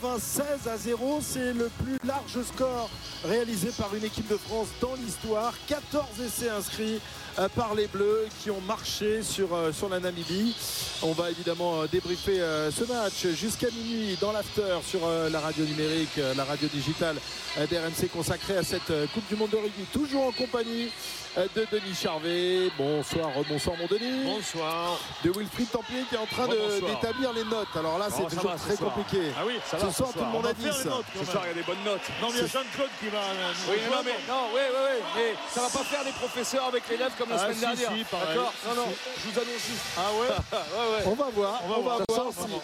96 à 0. C'est le plus large score réalisé par une équipe de France dans l'histoire. 14 essais inscrits euh, par les Bleus qui ont marché sur, euh, sur la Namibie. On va évidemment euh, débriefer ce match jusqu'à minuit dans l'after sur la radio numérique, la radio digitale d'RMC consacrée à cette Coupe du Monde de rugby. Toujours en compagnie de Denis Charvet. Bonsoir, bonsoir mon Denis. Bonsoir. De Wilfried Templier qui est en train d'établir les notes. Alors là, c'est toujours très compliqué. Ah oui, ça va. Ce soir, tout le monde a dit ça. Ce soir, il y a des bonnes notes. Non, mais il y a Jean-Claude qui va. Oui, non, mais non, oui, oui, oui. Mais ça va pas faire des professeurs avec l'élève comme la ah, semaine dernière. D'accord Non, non, je vous annonce juste. Ah ouais, ouais, ouais. On va voir. On va, voir.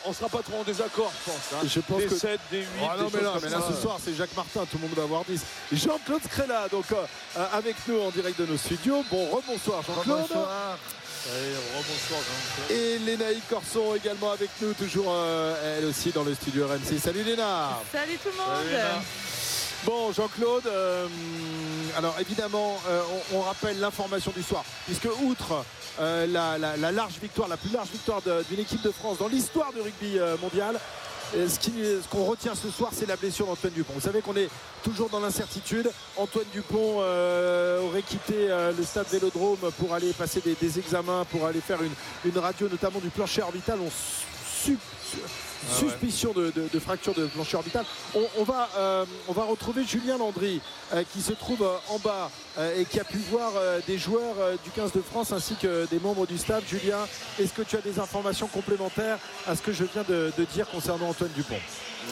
On sera pas trop en désaccord, je pense. Hein. Je pense des que. 7, des 8. Ah non, mais là, mais là, ce soir, c'est Jacques Martin. Tout le monde va avoir 10. Jean-Claude Scrella, donc euh, avec nous en direct de nos studios. Bon, rebonsoir Jean-Claude. Bonsoir. Et Lénaï Corson également avec nous, toujours euh, elle aussi dans le studio RMC. Salut Léna. Salut tout le monde. Bon, Jean-Claude, euh, alors évidemment, euh, on, rappelle l'information du soir, puisque outre la, la, large victoire, la plus large victoire d'une équipe de France dans l'histoire du rugby mondial, ce qu'on retient ce soir, c'est la blessure d'Antoine Dupont. Vous savez qu'on est toujours dans l'incertitude. Antoine Dupont euh, aurait quitté euh, le stade Vélodrome pour aller passer des, examens, pour aller faire une, radio, notamment du plancher orbital. Suspicion de, fracture de plancher orbital. On, va, euh, va retrouver Julien Landry qui se trouve en bas et qui a pu voir des joueurs du 15 de France ainsi que des membres du staff. Julien, est-ce que tu as des informations complémentaires à ce que je viens de dire concernant Antoine Dupont?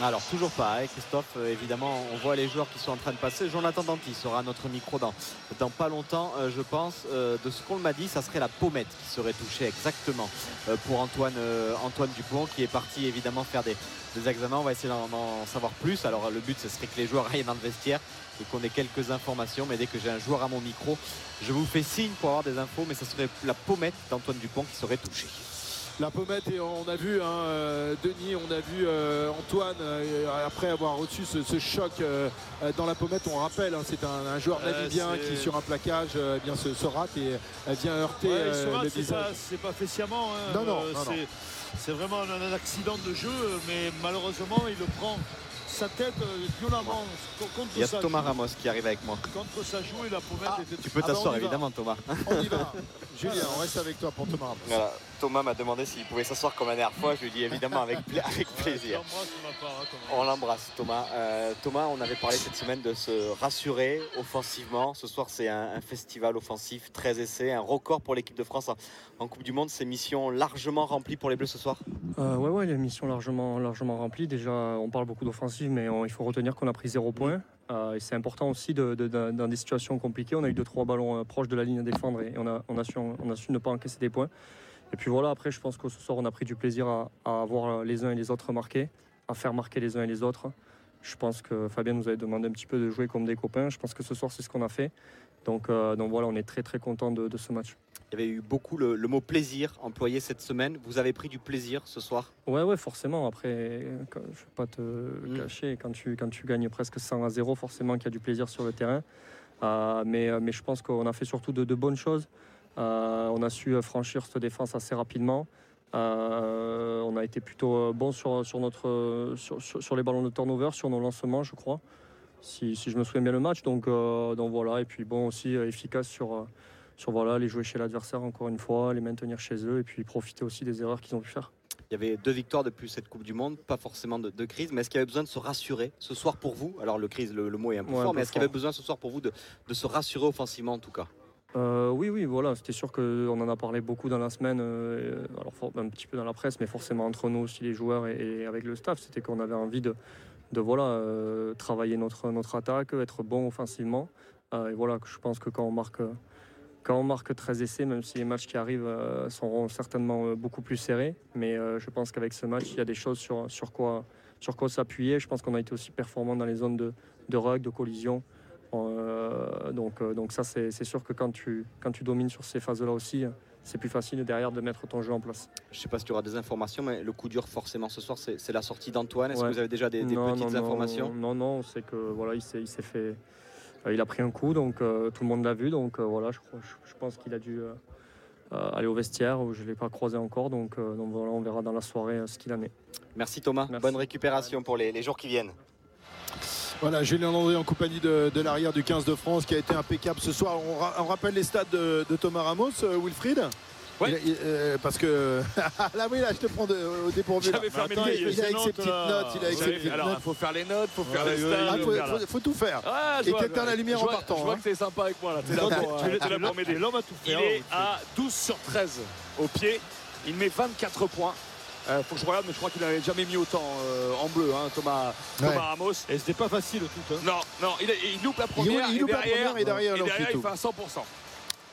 Alors toujours pas, hein, Christophe. Euh, évidemment, on voit les joueurs qui sont en train de passer. Jonathan Danty sera à notre micro dans, dans pas longtemps, euh, je pense. Euh, de ce qu'on m'a dit, ça serait la pommette qui serait touchée exactement pour Antoine, Antoine Dupont, qui est parti évidemment faire des, examens. On va essayer d'en savoir plus. Alors le but, ce serait que les joueurs aillent dans le vestiaire et qu'on ait quelques informations. Mais dès que j'ai un joueur à mon micro, je vous fais signe pour avoir des infos. Mais ce serait la pommette d'Antoine Dupont qui serait touchée la pommette et on a vu hein, euh, Denis, on a vu euh, Antoine euh, après avoir reçu ce, choc dans la pommette. On rappelle, hein, c'est un, joueur namibien qui sur un plaquage eh bien se, rate et vient heurter le visage. C'est pas, fait sciemment. Hein, non, non, c'est vraiment un accident de jeu, mais malheureusement il le prend sa tête violemment contre Il y a Thomas Ramos qui arrive avec moi. Contre sa joue et la pommette ah, était... Tu peux t'asseoir ah évidemment Thomas. On y va. Julien, on reste avec toi pour Thomas Ramos. Voilà. Thomas m'a demandé s'il pouvait s'asseoir comme la dernière fois. Je lui ai dit évidemment avec, avec plaisir. On l'embrasse Thomas. Euh, Thomas, on avait parlé cette semaine de se rassurer offensivement. Ce soir c'est un, festival offensif, très essais, un record pour l'équipe de France en, Coupe du Monde. C'est mission largement remplie pour les Bleus ce soir euh, Ouais, ouais, les missions largement, largement remplies. Déjà, on parle beaucoup d'offensive mais il faut retenir qu'on a pris zéro point. Euh, et c'est important aussi dans des situations compliquées. On a eu deux trois ballons euh, proches de la ligne à défendre et on a, on, a su, on a su ne pas encaisser des points. Et puis voilà, après, je pense que ce soir, on a pris du plaisir à, à voir les uns et les autres marquer, à faire marquer les uns et les autres. Je pense que Fabien nous avait demandé un petit peu de jouer comme des copains. Je pense que ce soir, c'est ce qu'on a fait. Donc, euh, donc voilà, on est très très content de, ce match. Il y avait eu beaucoup le, mot plaisir employé cette semaine. Vous avez pris du plaisir ce soir? Ouais, ouais, forcément. Après, je ne vais pas te mm. cacher, quand tu, quand tu gagnes presque 100 à 0, forcément qu'il y a du plaisir sur le terrain. Euh, mais, mais je pense qu'on a fait surtout de, bonnes choses. Euh, on a su franchir cette défense assez rapidement. on a été plutôt bon sur, sur, notre, sur, sur, les ballons de turnover, sur nos lancements, je crois si, je me souviens bien le match. Donc, euh, donc voilà, et puis bon aussi euh, efficace sur, euh, sur voilà, les jouer chez l'adversaire encore une fois, les maintenir chez eux et puis profiter aussi des erreurs qu'ils ont pu faire. Il y avait deux victoires depuis cette Coupe du Monde, pas forcément de, crise, mais est-ce qu'il y avait besoin de se rassurer ce soir pour vous? Alors le crise, le, mot est un peu fort, mais est-ce qu'il y avait besoin ce soir pour vous de, se rassurer offensivement en tout cas? Oui, oui, voilà, c'était sûr qu'on en a parlé beaucoup dans la semaine, alors un petit peu dans la presse, mais forcément entre nous aussi les joueurs et avec le staff, c'était qu'on avait envie de, voilà, euh, travailler notre, attaque, être bon offensivement. Euh, et voilà, je pense que quand on marque, quand on marque 13 essais, même si les matchs qui arrivent euh, seront certainement beaucoup plus serrés, mais je pense qu'avec ce match, il y a des choses sur, sur quoi, sur quoi s'appuyer. Je pense qu'on a été aussi performant dans les zones de, de rug, de collision. Donc, donc ça, c'est sûr que quand tu, quand tu domines sur ces phases-là aussi, c'est plus facile derrière de mettre ton jeu en place. Je ne sais pas si tu auras des informations, mais le coup dur forcément ce soir, c'est la sortie d'Antoine. Est-ce que vous avez déjà des, petites informations? Non, non, c'est que voilà, il s'est fait, euh, il a pris un coup, donc euh, tout le monde l'a vu, donc euh, voilà, je, je pense qu'il a dû aller au vestiaire où je ne l'ai pas croisé encore. Donc, donc, voilà, on verra dans la soirée ce qu'il en est. Merci Thomas. Bonne récupération pour les, jours qui viennent. Voilà, Julien Landry en compagnie de, l'arrière du 15 de France qui a été impeccable ce soir. On, rappelle les stats de, Thomas Ramos, Wilfried oui. Euh, parce que là oui là je te prends au dépourvu. Attends, il, il, a avec ses petites notes, il a avec ses petites Alors il faut faire les notes, il faut faire les stages. Il faut, tout faire. et t'éteins la lumière en partant. Je vois hein. que t'es sympa avec moi là. T'es là pour m'aider. L'homme a tout fait. Il est à 12 sur 13 au pied. Il met 24 points. Euh, faut que je regarde, mais je crois qu'il n'avait jamais mis autant euh, en bleu, hein, Thomas, Thomas Ramos. Et c'était pas facile tout. Hein. Non, non, il, il, loupe la première. Il, loupe la première et derrière, et derrière il fait un 100%.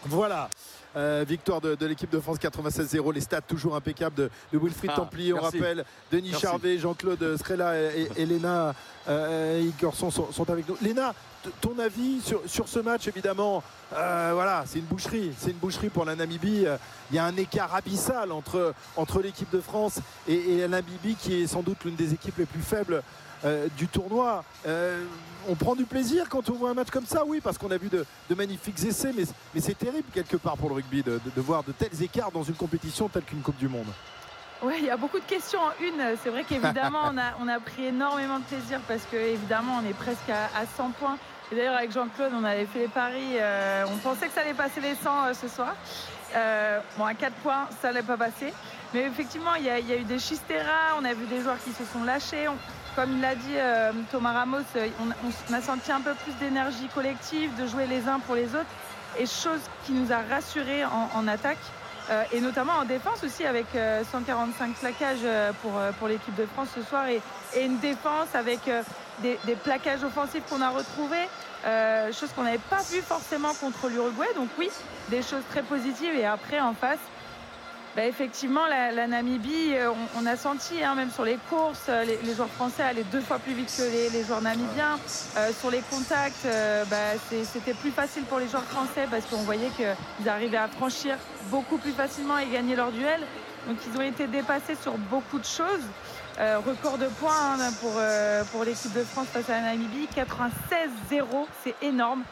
Voilà. Euh, victoire de, l'équipe de France 96-0. Les stats toujours impeccables de, Wilfried ah, Templier. On rappelle Denis Charvet, Jean-Claude Scrella et, et, Léna euh, sont, avec nous. Léna, ton avis sur, ce match, évidemment, euh, voilà, c'est une boucherie. C'est une boucherie pour la Namibie. Il y a un écart abyssal entre, entre l'équipe de France et, et la Namibie, qui est sans doute l'une des équipes les plus faibles euh, du tournoi. Euh, on prend du plaisir quand on voit un match comme ça, oui, parce qu'on a vu de, magnifiques essais, mais, c'est terrible quelque part pour le rugby de, voir de tels écarts dans une compétition telle qu'une Coupe du Monde. Oui, il y a beaucoup de questions en une. C'est vrai qu'évidemment, on a, pris énormément de plaisir parce qu'évidemment, on est presque à, 100 points. D'ailleurs, avec Jean-Claude, on avait fait les paris. Euh, on pensait que ça allait passer les 100 ce soir. bon, à 4 points, ça n'allait pas passer. Mais effectivement, il y, a, eu des chisteras, on a vu des joueurs qui se sont lâchés comme l'a dit euh, Thomas Ramos, euh, on, a senti un peu plus d'énergie collective, de jouer les uns pour les autres, et chose qui nous a rassurés en, attaque, euh, et notamment en défense aussi, avec 145 plaquages pour, pour l'équipe de France ce soir, et, une défense avec des, plaquages offensifs qu'on a retrouvés, chose qu'on n'avait pas vu forcément contre l'Uruguay, donc oui, des choses très positives, et après en face, bah, effectivement, la, Namibie, euh, on, a senti, hein, même sur les courses, euh, les, joueurs français allaient deux fois plus vite que les, joueurs namibiens. Euh, sur les contacts, bah, c'était plus facile pour les joueurs français parce qu'on voyait qu'ils arrivaient à franchir beaucoup plus facilement et gagner leur duel. Donc ils ont été dépassés sur beaucoup de choses. record de points hein, pour, pour l'équipe de France face à la Namibie, 96-0, c'est énorme.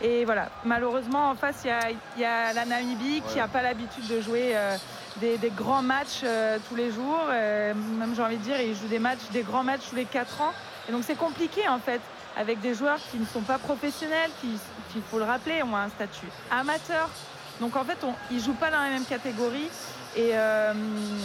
Et voilà, malheureusement, en face, il y, a, la Namibie qui n'a pas l'habitude de jouer euh, des, grands matchs euh, tous les jours. Euh, même, j'ai envie de dire, ils jouent des matchs, des grands matchs tous les 4 ans. Et donc, c'est compliqué, en fait, avec des joueurs qui ne sont pas professionnels, qui, il faut le rappeler, ont un statut amateur. Donc, en fait, ils ne jouent pas dans la même catégorie. Et euh,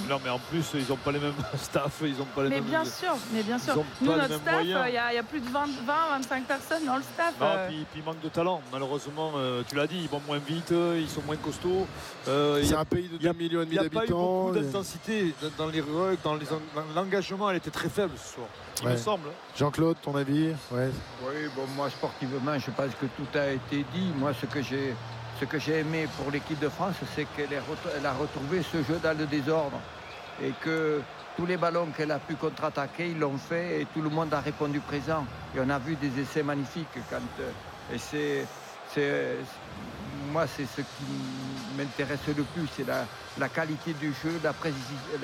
Non, mais en plus, ils n'ont pas les mêmes staff, ils ont pas les mais mêmes. Bien sûr, mais bien sûr. Nous, notre staff, il y, a plus de 20, 25 personnes dans le staff. Non, euh. puis, il manque de talent. Malheureusement, euh, tu l'as dit, ils vont moins vite, ils sont moins costauds. C'est un pays de 2 millions et demi d'habitants. Il n'y a pas eu beaucoup d'intensité dans les rugs, dans l'engagement, elle était très faible ce soir. Il me semble. Jean-Claude, ton avis? Ouais. Oui, bon, moi sportivement, je pense que tout a été dit. Moi, ce que j'ai ce que j'ai aimé pour l'équipe de France, c'est qu'elle a retrouvé ce jeu dans le désordre et que tous les ballons qu'elle a pu contre-attaquer, ils l'ont fait et tout le monde a répondu présent. Et on a vu des essais magnifiques. Quand, euh, et c'est, moi, c'est ce qui m'intéresse le plus, c'est la, qualité du jeu, la,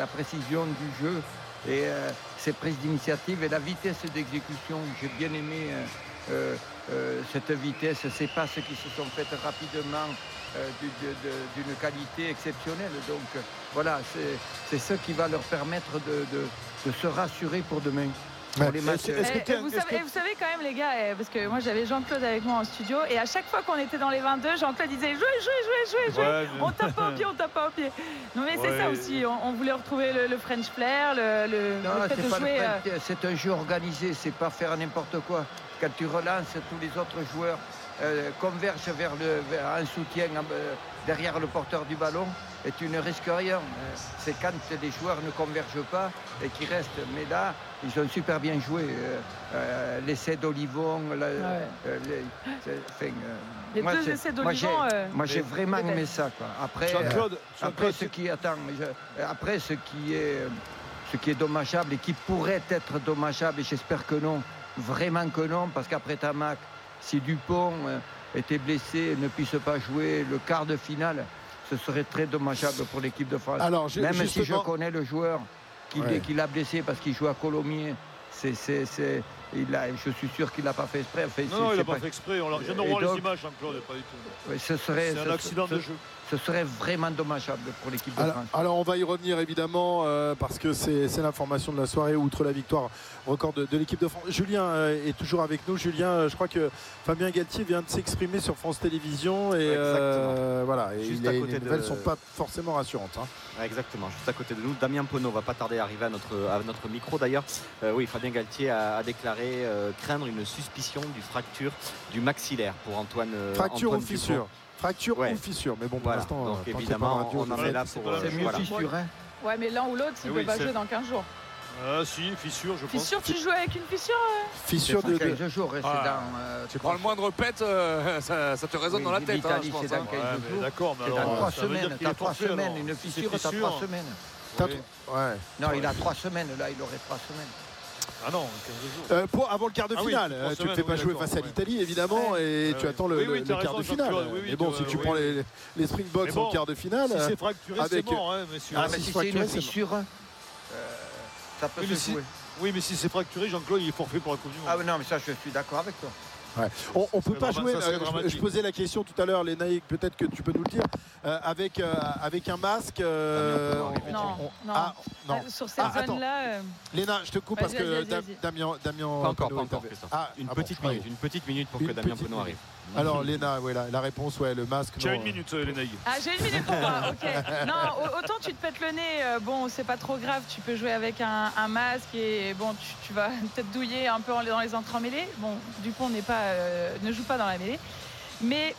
précision du jeu et euh, ses prises d'initiative et la vitesse d'exécution. J'ai bien aimé euh, euh, cette vitesse, ces passes qui se sont faites rapidement euh, d'une qualité exceptionnelle. Donc voilà, c'est ce qui va leur permettre de, se rassurer pour demain. Les matchs. Euh, vous, savez, quand même les gars, parce que moi j'avais Jean-Claude avec moi en studio et à chaque fois qu'on était dans les 22, Jean-Claude disait jouez, jouez, jouez, jouez, jouez. On tape pas au pied, on tape pas au pied. Non mais c'est ça aussi, on, voulait retrouver le, French flair, le, le, fait de jouer. C'est un jeu organisé, c'est pas faire n'importe quoi quand tu relances, tous les autres joueurs euh, convergent vers, le, un soutien euh, derrière le porteur du ballon et tu ne risques rien. Euh, c'est quand les joueurs ne convergent pas et qui restent. Mais là, ils ont super bien joué. L'essai d'Olivon, les, deux essais d'Olivon. Moi, j'ai vraiment aimé ça. Après, après ce qui attend, après ce qui est ce qui est dommageable et qui pourrait être dommageable, et j'espère que non, Vraiment que non, parce qu'après Tamac, si Dupont euh, était blessé ne puisse pas jouer le quart de finale, ce serait très dommageable pour l'équipe de France. Alors, Même si je connais le joueur qui, l'a blessé parce qu'il joue à Colomiers, c'est, Il a, je suis sûr qu'il n'a pas fait exprès. Enfin, non, non, il n'a pas fait exprès. On je ne vois les images, Jean-Claude, pas du tout. Oui, ce serait, c'est un accident ce, de jeu ce serait vraiment dommageable pour l'équipe de alors, France. Alors on va y revenir évidemment euh, parce que c'est l'information de la soirée outre la victoire record de, de l'équipe de France. Julien euh, est toujours avec nous. Julien, euh, je crois que Fabien Galtier vient de s'exprimer sur France Télévisions et euh, voilà. Et Juste les, à côté les nouvelles de- ne sont pas forcément rassurantes. hein. Exactement, juste à côté de nous. Damien Penaud va pas tarder à arriver à notre, à notre micro d'ailleurs. Euh, oui, Fabien Galtier a, a déclaré euh, craindre une suspicion du fracture du maxillaire pour Antoine. Fracture Antoine ou fissure? Dupont. Fracture Ouais. ou fissure. Mais bon, pour Voilà, l'instant, donc euh, qu'il y a évidemment, pas de radio, on en je- est là pour. euh, C'est mieux voilà. fissure, hein Ouais, mais l'un ou l'autre, il Eh ne oui, peut pas jouer dans 15 jours. Ah si, fissure, je pense. Fissure, tu joues avec une fissure Fissure C'est de, de- 15 jours, c'est Ah. dans, euh, Tu prends le moindre pet, euh, ça, ça te résonne Oui, dans la tête, hein, je hein. 15 Ouais, mais jours. d'accord, mais alors, trois semaines. T'as trois semaines. Une fissure, t'as fissure, trois semaines. ouais. Non, il a trois semaines. Là, il aurait trois semaines. Ah non, 15 jours. Euh, pour, avant le quart de Ah oui, finale, euh, tu ne fais pas oui, jouer face à l'Italie évidemment et tu attends le, Oui, oui, le- t'as le quart raison, de finale. Jean-Claude, oui, oui, mais bon, si tu oui, prends oui. les, les Springboks en quart de finale, Si euh, c'est fracturé, c'est avec- mort, hein, messieurs. Ah, mais si si c'est fracturé, une fissure, euh, ça peut se jouer. Oui, mais si c'est fracturé, Jean-Claude, il est forfait pour la Coupe du Monde. Ah non, mais ça, je suis d'accord avec toi. On, on peut pas jouer. ça euh, je- posais la question tout à l'heure, les Naïcs, peut-être que tu peux nous le dire, euh, avec euh, avec un masque. euh, Ah, non, on- non, on- non. Ah, non. Sur cette Ah, zone-là, euh, Léna, je te coupe parce que. Damien, Damien. Pas encore, pas encore. Ah, Une bon, petite minute, une petite minute pour Une que Damien Penaud arrive. Alors Léna, voilà, la réponse, ouais, le masque. Tu as non, une minute, euh, Naïgs. Ah, j'ai une minute pour moi, ok. Non, au- autant tu te pètes le nez, euh, bon, c'est pas trop grave, tu peux jouer avec un, un masque et bon, tu, tu vas peut-être douiller un peu en- dans les entremêlés. Bon, Dupont n'est pas, euh, ne joue pas dans la mêlée. Mais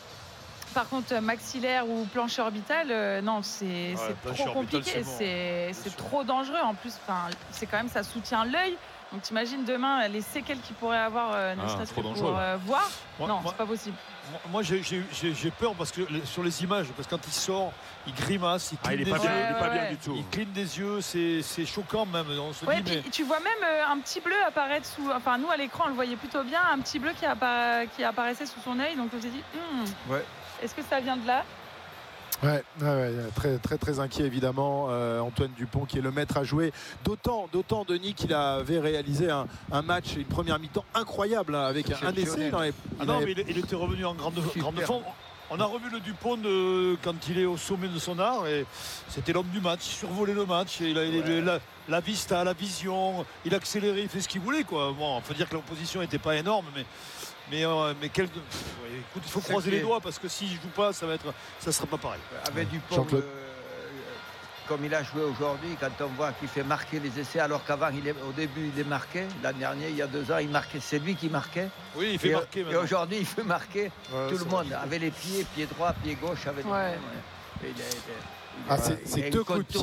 par contre, euh, maxillaire ou plancher orbital, euh, non, c'est c'est plancher trop compliqué, c'est c'est sûr. trop dangereux. En plus, enfin, c'est quand même, ça soutient l'œil. Donc t'imagines demain les séquelles qu'il pourrait avoir, euh, ne Ah, serait-ce que trop pour euh, voir. Moi- non, c'est pas possible. Moi- Moi, j'ai- peur parce que sur les images, parce que quand il sort, il grimace, il Ah, il cligne pas des bien, yeux. il est pas Ouais, bien du tout. Il cligne des yeux, c'est c'est choquant même. On se Ouais, dit, puis mais tu vois même euh, un petit bleu apparaître sous. Enfin, nous à l'écran, on le voyait plutôt bien, un petit bleu qui, qui apparaissait sous son œil. Donc on s'est dit, Hmm, Ouais. est-ce que ça vient de là? Ouais, ouais, ouais, très très très inquiet évidemment euh, Antoine Dupont qui est le maître à jouer d'autant d'autant Denis qu'il avait réalisé un, un match une première mi-temps incroyable hein, avec un, un essai dans les- Ah non, avait- mais il, il était revenu en grande, forme. On a revu le Dupont de- quand il est au sommet de son art et c'était l'homme du match. Il survolait le match. Et il a, il- la, la vista, la vision. Il a accéléré, il fait ce qu'il voulait. Quoi. Bon, faut dire que l'opposition n'était pas énorme, mais. Mais, euh, mais quel- pff, ouais, écoute, il faut croiser les doigts parce que s'il joue pas, ça va être, ça sera pas pareil. Avec Dupont, euh, comme il a joué aujourd'hui, quand on voit qu'il fait marquer les essais, alors qu'avant, il est- au début, il est marqué. L'année dernière, il y a deux ans, il marquait. C'est lui qui marquait. Oui, il fait et, marquer et aujourd'hui, il fait marquer Ouais, tout le monde. Avec les pieds, pied droit, pied gauche, avec les Ouais. mains, ouais. Et il Ah, est- c'est- deux coups de pied.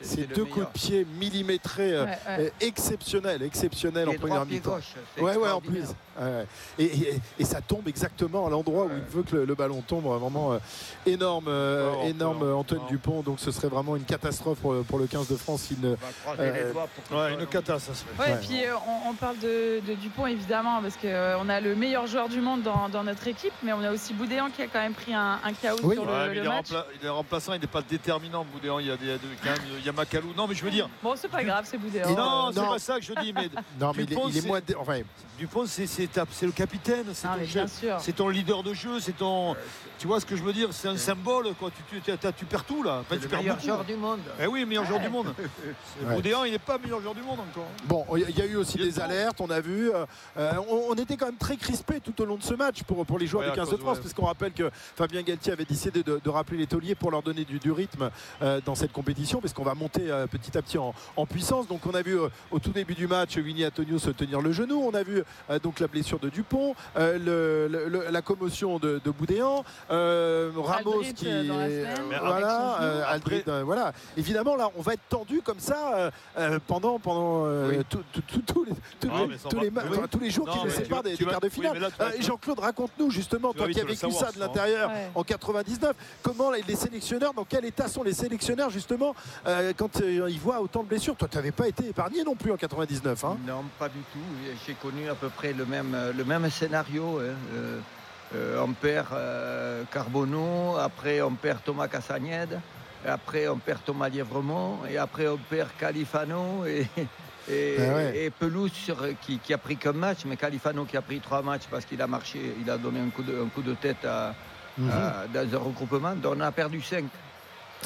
C'est- deux coups de pied millimétrés Ouais, ouais. euh, exceptionnels exceptionnels en première mi-temps. Ouais, ouais, en plus. Ouais. Et, et- et ça tombe exactement à l'endroit où Ouais. il veut que le, le ballon tombe. Vraiment euh, énorme, euh, peut, énorme Antoine. Dupont. Donc ce serait vraiment une catastrophe pour, pour le 15 de France s'il ne. Euh, Ouais, une soit- cata, ça serait. Ouais, Ouais. et puis euh, on, on parle de, de Dupont évidemment parce qu'on a le meilleur joueur du monde dans, dans notre équipe, mais on a aussi Boudéan qui a quand même pris un, un KO Oui. sur le, Ouais, mais le il, est match. il est remplaçant, il n'est pas déterminant, Boudéan. Il y a, des- quand même, il y a Macalou. Non, mais je veux dire, Bon, c'est pas grave, c'est Boudéan. Non, c'est pas ça que je dis, mais Non, mais il est, Dupont, il est c'est- moins. dé- Enfin, Dupont, c'est c'est le capitaine, c'est Ah, ton chef. C'est ton leader de jeu, c'est ton. Tu vois ce que je veux dire C'est un symbole, quoi. Tu, tu, tu- tu perds tout, là. Enfin, C'est tu le perds meilleur beaucoup. joueur du monde. Eh oui, meilleur joueur du monde. Ouais. Boudéan, il n'est pas meilleur joueur du monde encore. Bon, il y a eu aussi des de alertes, on a vu. euh, euh, on, on était quand même très crispés tout au long de ce match pour, pour les joueurs Ouais, du à 15 de France, ouais. puisqu'on rappelle que Fabien Galtier avait décidé de, de rappeler les tauliers pour leur donner du, du rythme euh, dans cette compétition, parce qu'on va monter euh, petit à petit en, en puissance. Donc on a vu euh, au tout début du match Winnie Antonio se tenir le genou, on a vu euh, donc la blessure de Dupont, euh, le- le- le- la commotion de, de Boudéan, euh, Ramos Aldrit, qui euh, dans la voilà, euh, Aldrit, euh, voilà. Évidemment là, on va être tendu comme ça pendant pendant Oui. tout- tout- tout- tous les tous Oui. tous jours Non, qui nous séparent des, quarts de finale. Euh, Jean-Claude, raconte-nous justement, Tu toi qui as vécu ça de l'intérieur Ouais. en 99, comment les les sélectionneurs, dans quel état sont les sélectionneurs justement euh, quand euh, ils voient autant de blessures? Toi, tu n'avais pas été épargné non plus en 99. Hein Non, pas du tout. J'ai connu à peu près le même, le même scénario. hein. Euh, euh, on perd euh, Carbonneau, après on perd Thomas Cassagnède, après on perd Thomas Lièvremont, et après on perd Califano. Et, Et, et Pelouse qui, a pris qu'un match, mais Califano qui a pris trois matchs parce qu'il a marché, il a donné un coup de, un coup de tête à, mhm. dans un regroupement. Donc on a perdu cinq.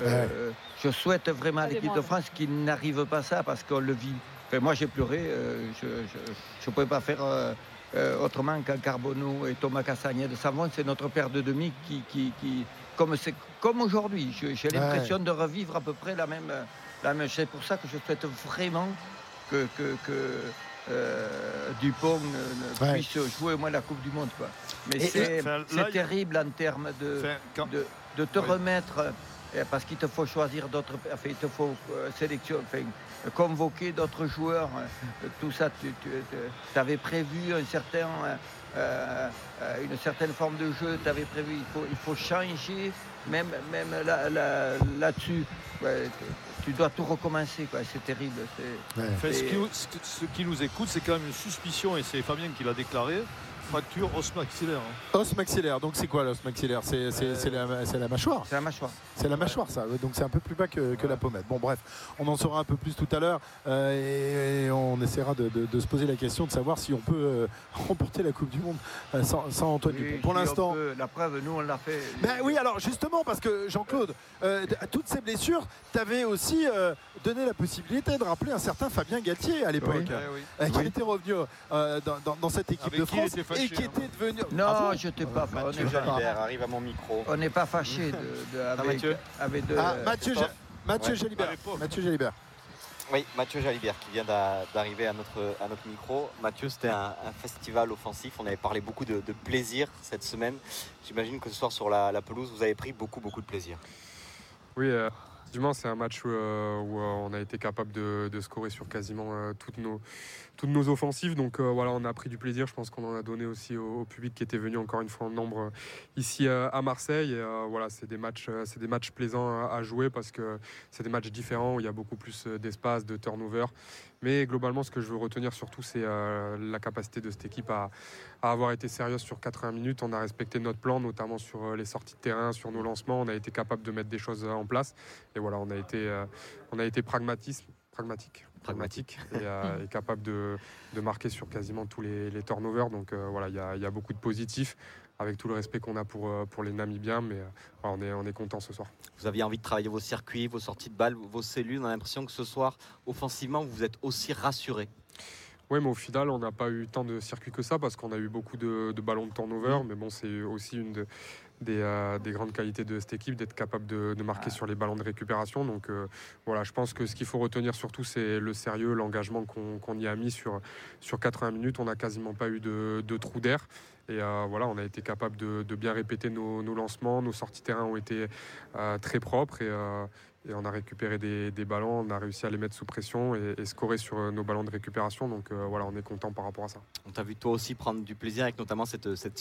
Euh, je souhaite vraiment à l'équipe de France qu'il n'arrive pas ça parce qu'on le vit. moi j'ai pleuré, euh, je ne pouvais pas faire euh, autrement qu'un Carbonneau et Thomas Cassagnet de Savon, c'est notre père de demi qui, qui, qui comme, comme aujourd'hui, j'ai l'impression de revivre à peu près la même, la même. C'est pour ça que je souhaite vraiment que, que, euh, Dupont puisse jouer au moins la Coupe du Monde. Quoi. Mais c'est terrible en termes de, de, de, te remettre parce qu'il te faut choisir d'autres, enfin, il te faut euh, sélectionner, enfin, convoquer d'autres joueurs. Euh, tout ça, tu, avais prévu un certain, euh, une certaine forme de jeu, tu avais prévu, il faut, il faut changer, même, même là-dessus. tu dois tout recommencer, c'est terrible. ce, qui, nous écoute, c'est quand même une suspicion, et c'est Fabien qui l'a déclaré, fracture os maxillaire. Hein. Os maxillaire, donc c'est quoi l'os maxillaire C'est la, la, mâchoire C'est la mâchoire. C'est la mâchoire, ça. Donc c'est un peu plus bas que, la pommette. Bon, bref, on en saura un peu plus tout à l'heure euh, et, on essaiera de, se poser la question de savoir si on peut euh, remporter la Coupe du Monde euh, sans, Antoine Dupont. Pour l'instant. La preuve, nous, on l'a fait. Ben oui, alors justement, parce que Jean-Claude, toutes ces blessures, tu avais aussi donné la possibilité de rappeler un certain Fabien Galtier à l'époque, qui était revenu dans, cette équipe de France et qui était devenu. Non, ah je t'ai pas. Mathieu Jalibert arrive à mon micro. On n'est pas fâché de, avec, Mathieu. Avec de, ah, Mathieu, Mathieu Jalibert. Mathieu Jalibert. Oui, Mathieu Jalibert qui vient d'arriver à notre, à notre micro. Mathieu, c'était un, festival offensif. On avait parlé beaucoup de, plaisir cette semaine. J'imagine que ce soir sur la, pelouse, vous avez pris beaucoup, beaucoup de plaisir. Oui, euh, c'est un match où, euh, euh, on a été capable de, scorer sur quasiment euh, toutes, nos, toutes nos offensives. Donc voilà, on a pris du plaisir. Je pense qu'on en a donné aussi au, public qui était venu encore une fois en nombre ici à Marseille. voilà, c'est des matchs, c'est des matchs plaisants à, jouer parce que c'est des matchs différents où il y a beaucoup plus d'espace, de turnover. Mais globalement, ce que je veux retenir surtout, c'est la capacité de cette équipe à, avoir été sérieuse sur 80 minutes. On a respecté notre plan, notamment sur les sorties de terrain, sur nos lancements. On a été capable de mettre des choses en place. Et voilà, euh, on a été pragmatique, pragmatique euh, et, capable de, marquer sur quasiment tous les, turnovers. Donc euh, voilà, il y, a beaucoup de positifs avec tout le respect qu'on a pour, pour les Namibiens, mais on est, on est content ce soir. Vous aviez envie de travailler vos circuits, vos sorties de balles, vos cellules. On a l'impression que ce soir, offensivement, vous êtes aussi rassuré. Oui, mais au final, on n'a pas eu tant de circuits que ça parce qu'on a eu beaucoup de, ballons de turnover. Mmh. Mais bon, c'est aussi une de, euh, des, grandes qualités de cette équipe, d'être capable de, marquer sur les ballons de récupération. Donc euh, voilà, je pense que ce qu'il faut retenir surtout, c'est le sérieux, l'engagement qu'on y a mis sur, sur 80 minutes. On n'a quasiment pas eu de, de trou d'air. Et euh, voilà, on a été capable de, bien répéter nos, lancements. Nos sorties terrain ont été très propres. Et, et on a récupéré des, ballons, on a réussi à les mettre sous pression et, scorer sur euh, nos ballons de récupération. Donc euh, voilà, on est content par rapport à ça. On t'a vu toi aussi prendre du plaisir avec notamment cette, cette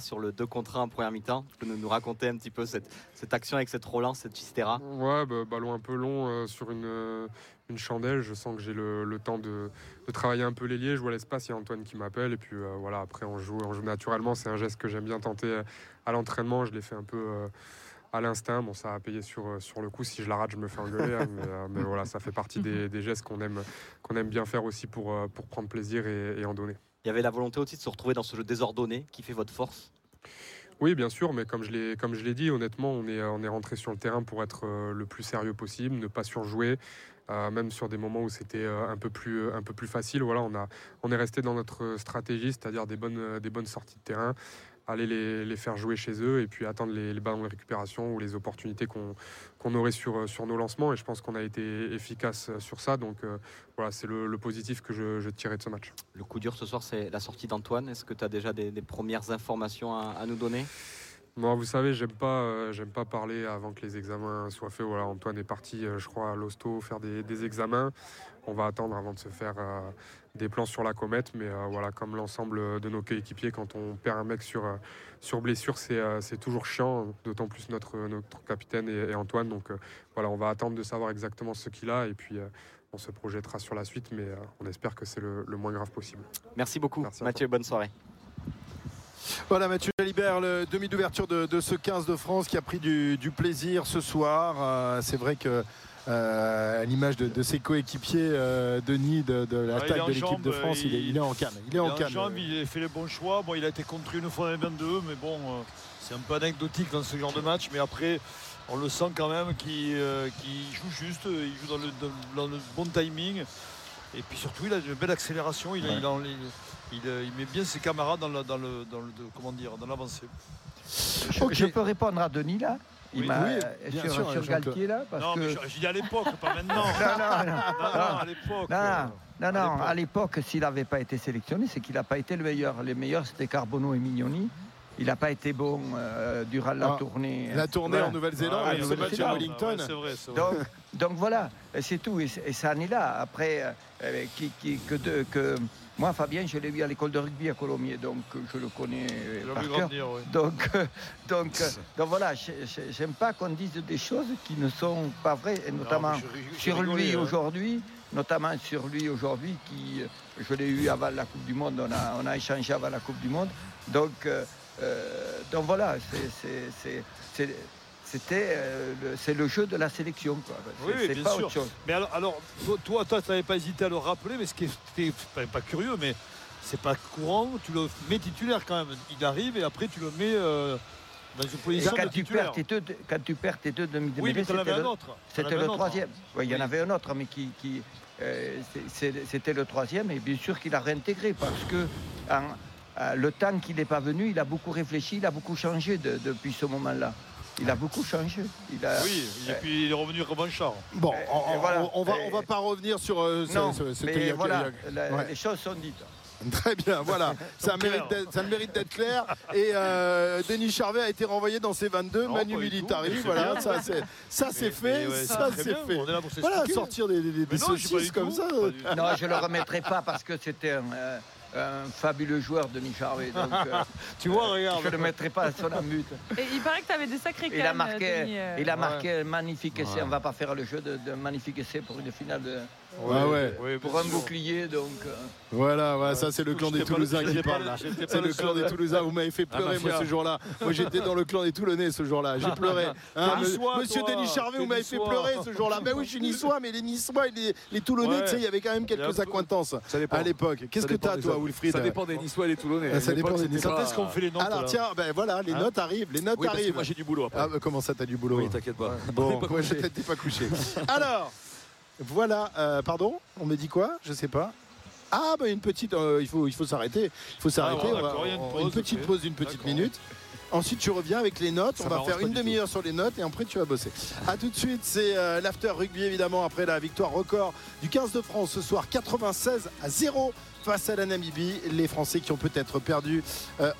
sur le 2 contre 1 en première mi-temps. Tu peux nous, raconter un petit peu cette, cette, action avec cette relance, cette Fistera Ouais, bah, ballon un peu long euh, sur une, une, chandelle. Je sens que j'ai le, temps de, travailler un peu l'ailier. Je vois l'espace, il y a Antoine qui m'appelle. Et puis voilà, après on joue, on joue naturellement. C'est un geste que j'aime bien tenter à l'entraînement. Je l'ai fait un peu à l'instinct. Bon, ça a payé sur, euh, sur le coup. Si je la rate, je me fais engueuler. Hein, euh, mais, voilà, ça fait partie des, gestes qu'on aime, qu'on aime bien faire aussi pour, euh, pour prendre plaisir et, en donner. Il y avait la volonté aussi de se retrouver dans ce jeu désordonné qui fait votre force? Oui, bien sûr, mais comme je l'ai comme je l'ai dit, honnêtement, on est on est rentré sur le terrain pour être le plus sérieux possible, ne pas surjouer, même sur des moments où c'était un peu plus un peu plus facile. Voilà, on a on est resté dans notre stratégie, c'est-à-dire des bonnes des bonnes sorties de terrain, aller les, faire jouer chez eux et puis attendre les, ballons de récupération ou les opportunités qu'on aurait sur, sur nos lancements. Et je pense qu'on a été efficace sur ça. Donc euh, voilà, c'est le, positif que je, tirais de ce match. Le coup dur ce soir, c'est la sortie d'Antoine. Est-ce que tu as déjà des, premières informations à, nous donner? Moi, vous savez, j'aime pas, euh, j'aime pas parler avant que les examens soient faits. Voilà, Antoine est parti, euh, je crois, à l'hosto faire des, des, examens. On va attendre avant de se faire des plans sur la comète. Mais euh, voilà, comme l'ensemble de nos coéquipiers, quand on perd un mec sur, euh, sur blessure, euh, c'est toujours chiant, d'autant plus notre, notre capitaine et, Antoine. Donc voilà, on va attendre de savoir exactement ce qu'il a et puis on se projettera sur la suite, mais on espère que c'est le, moins grave possible. Merci beaucoup, Mathieu. Bonne soirée. Voilà Mathieu Jalibert, le demi d'ouverture de, ce 15 de France qui a pris du, plaisir ce soir. c'est vrai que à l'image de, ses coéquipiers, Denis, de, l'attaque de l'équipe de France, il, est, en canne. Il est en canne. il a fait les bons choix. Bon, il a été contre une fois dans les 22, mais bon, c'est un peu anecdotique dans ce genre de match. Mais après, on le sent quand même qu'il joue juste, il joue dans le, bon timing. Et puis surtout, il a une belle accélération. Il, met bien ses camarades dans, le, comment dire, dans l'avancée. Je, peux répondre à Denis là? Il m'a sur, sûr, sur Galtier là parce Non, mais j'ai dit à l'époque, pas maintenant. non, non, non, non, à l'époque. Non, non, à l'époque, s'il n'avait pas été sélectionné, c'est qu'il n'a pas été le meilleur. Les meilleurs, c'était Carbonneau et Mignoni. Il n'a pas été bon euh, durant la ah, tournée. La tournée en Nouvelle-Zélande, ah, le match à Wellington. donc, donc, voilà, c'est tout. Et, ça en est là. Après, euh, euh, qui, qui, que, de, que moi, Fabien, je l'ai vu à l'école de rugby à Colomiers, donc je le connais par cœur. Donc, donc, donc voilà, j'aime pas qu'on dise des choses qui ne sont pas vraies, et notamment sur lui hein. aujourd'hui, notamment sur lui aujourd'hui, qui je l'ai eu avant la Coupe du Monde, on a, on a échangé avant la Coupe du Monde. Donc, euh, donc voilà, c'était euh, c'est le jeu de la sélection. C'est pas autre chose. Mais alors, alors toi, toi, tu n'avais pas hésité à le rappeler, mais ce qui était pas, curieux, mais c'est pas courant. Tu le mets titulaire quand même. Il arrive et après tu le mets. Euh, dans une position quand, de tu perds tes deux, quand tu perds tes deux demi Oui, mais c'était le, autre. C'était le troisième. il y en avait un autre, mais qui, c'était le troisième. Et bien sûr qu'il a réintégré parce que euh, le temps qu'il n'est pas venu, il a beaucoup réfléchi, il a beaucoup changé depuis ce moment-là. Il a beaucoup changé. Il a, oui, et puis il est revenu revanchard. Bon, on, voilà. on, va, on va pas revenir sur euh, non, ce, mais voilà, les choses sont dites. Très bien, voilà. ça, mérite ça mérite d'être clair. Et euh, Denis Charvet a été renvoyé dans ses 22. Manu Militari, voilà, ça c'est ça c'est fait, ça c'est fait. Voilà, sortir des, des, des saucisses comme ça. Non, je le remettrai pas parce que c'était un un fabuleux joueur, Denis Charvet. Donc, euh, tu vois, regarde. Je ne le mettrai pas sur la but. Et il paraît que tu avais des sacrés il a marqué, euh. Il a marqué un magnifique essai. On ne va pas faire le jeu de, de magnifique essai pour une finale de, Ouais, ouais. pour un bouclier, donc. Euh. Voilà, ouais, ça c'est le clan des Toulousains qui parle. C'est le clan des Toulousains. Vous m'avez fait pleurer, moi, ce jour-là. Moi, j'étais dans le clan des Toulonnais ce jour-là. J'ai pleuré. Hein, monsieur Denis Charvet, vous m'avez fait pleurer ce jour-là. Ben oui, je suis niçois, mais les niçois et les, Toulonnais, tu sais, il y avait quand même quelques accointances à l'époque. Qu'est-ce que tu as, toi, Wilfried Ça dépend des niçois et des Toulonnais. Ça dépend des niçois. Quand est-ce qu'on fait les notes Alors, tiens, ben voilà, les hein notes arrivent. Les notes arrivent. Moi, j'ai du boulot après. Ah, comment ça, t'as du boulot Oui, t'inquiète pas. Bon, moi, je pas couché. Alors. Voilà, euh, pardon, on me dit quoi? Je sais pas. Ah, bah une petite, euh, il faut, il faut s'arrêter. Il faut s'arrêter. Ah, une, petite pause d'une petite minute. Ensuite, tu reviens avec les notes. on va faire une demi-heure sur les notes et après, tu vas bosser. A tout de suite, c'est euh, l'after rugby évidemment après la victoire record du 15 de France ce soir, 96 à 0 face à la Namibie. Les Français qui ont peut-être perdu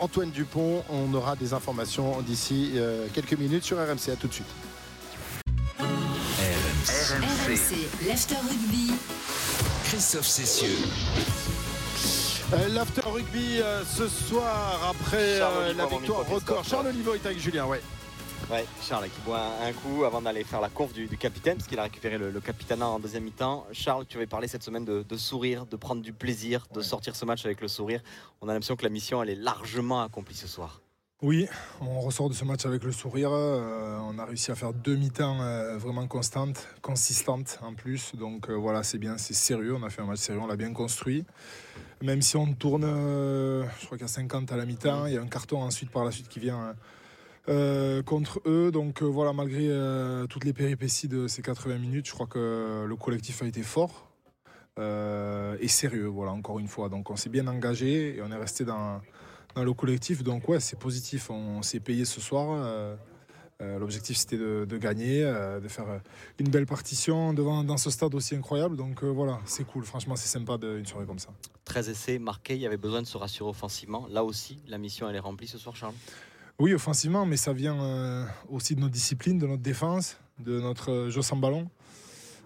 Antoine Dupont. On aura des informations d'ici quelques minutes sur RMC. À tout de suite. RMC, l'After Rugby. Christophe Cessieux. Euh, L'after rugby euh, ce soir après euh, la victoire record. Charles Olivo est avec Julien, ouais. Ouais, Charles qui boit un, coup avant d'aller faire la conf du, capitaine, parce qu'il a récupéré le, capitaine en deuxième mi-temps. Charles, tu avais parlé cette semaine de, sourire, de prendre du plaisir, de sortir ce match avec le sourire. On a l'impression que la mission, elle est largement accomplie ce soir. Oui, on ressort de ce match avec le sourire. Euh, on a réussi à faire deux mi-temps euh, vraiment constantes, consistantes en plus. Donc euh, voilà, c'est bien, c'est sérieux. On a fait un match sérieux, on l'a bien construit. Même si on tourne, je crois a 50 à la mi-temps, il y a un carton ensuite par la suite qui vient contre eux. Donc voilà, malgré toutes les péripéties de ces 80 minutes, je crois que le collectif a été fort. et sérieux, voilà, encore une fois. Donc on s'est bien engagé et on est resté dans, dans le collectif. Donc ouais, c'est positif. On s'est payé ce soir. Euh, euh, l'objectif c'était de, gagner, euh, de faire une belle partition devant, dans ce stade aussi incroyable. Donc voilà, c'est cool. Franchement, c'est sympa d'une soirée comme ça. 13 essais marqués, il y avait besoin de se rassurer offensivement. Là aussi, la mission elle est remplie ce soir, Charles Oui, offensivement, mais ça vient aussi de notre discipline, de notre défense, de notre jeu sans ballon.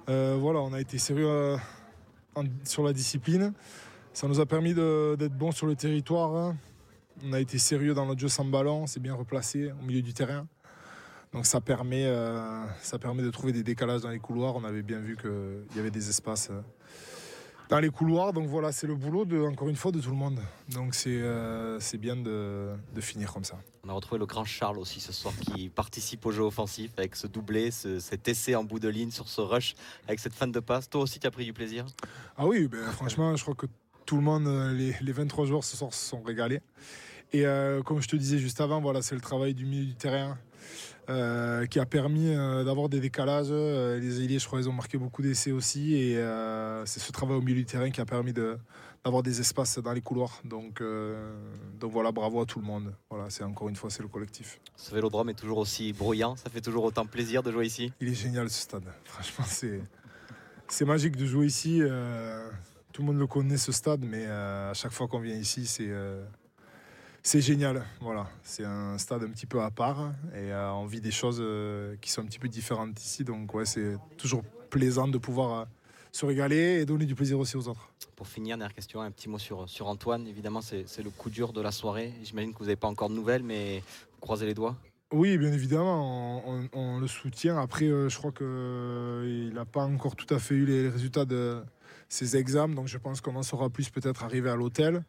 voilà, on a été sérieux sur la discipline. Ça nous a permis d'être bons sur le territoire. Hein. On a été sérieux dans notre jeu sans ballon, c'est bien replacé au milieu du terrain. Donc ça permet, euh, ça permet de trouver des décalages dans les couloirs. On avait bien vu qu'il y avait des espaces euh, dans les couloirs. Donc voilà, c'est le boulot, de, encore une fois, de tout le monde. Donc c'est euh, bien de, de finir comme ça. On a retrouvé le grand Charles aussi ce soir qui participe au jeu offensif avec ce doublé, ce- cet essai en bout de ligne sur ce rush avec cette fin de passe. Toi aussi, tu as pris du plaisir? Ah oui, ben, franchement, je crois que tout le monde, les, les 23 joueurs ce soir se sont régalés. Et euh, comme je te disais juste avant, voilà, c'est le travail du milieu du terrain euh, qui a permis euh, d'avoir des décalages. Euh, les ailiers, je crois, ils ont marqué beaucoup d'essais aussi. Et c'est ce travail au milieu du terrain qui a permis de- d'avoir des espaces dans les couloirs. Donc, donc voilà, bravo à tout le monde. Voilà, c'est encore une fois, c'est le collectif. Ce vélodrome est toujours aussi bruyant, ça fait toujours autant plaisir de jouer ici. Il est génial ce stade. Franchement, c'est c'est magique de jouer ici. tout le monde le connaît ce stade, mais à chaque fois qu'on vient ici, c'est c'est génial. Voilà, c'est un stade un petit peu à part et euh, on vit des choses euh, qui sont un petit peu différentes ici. Donc ouais, c'est toujours plaisant de pouvoir euh, se régaler et donner du plaisir aussi aux autres. Pour finir, dernière question, un petit mot sur, sur Antoine. Évidemment, c'est le coup dur de la soirée. J'imagine que vous n'avez pas encore de nouvelles, mais croisez les doigts. Oui, bien évidemment, on, on- on le soutient. Après, je crois qu'il n'a pas encore tout à fait eu les, les résultats de ses examens, donc je pense qu'on en saura plus peut-être arrivé à l'hôtel.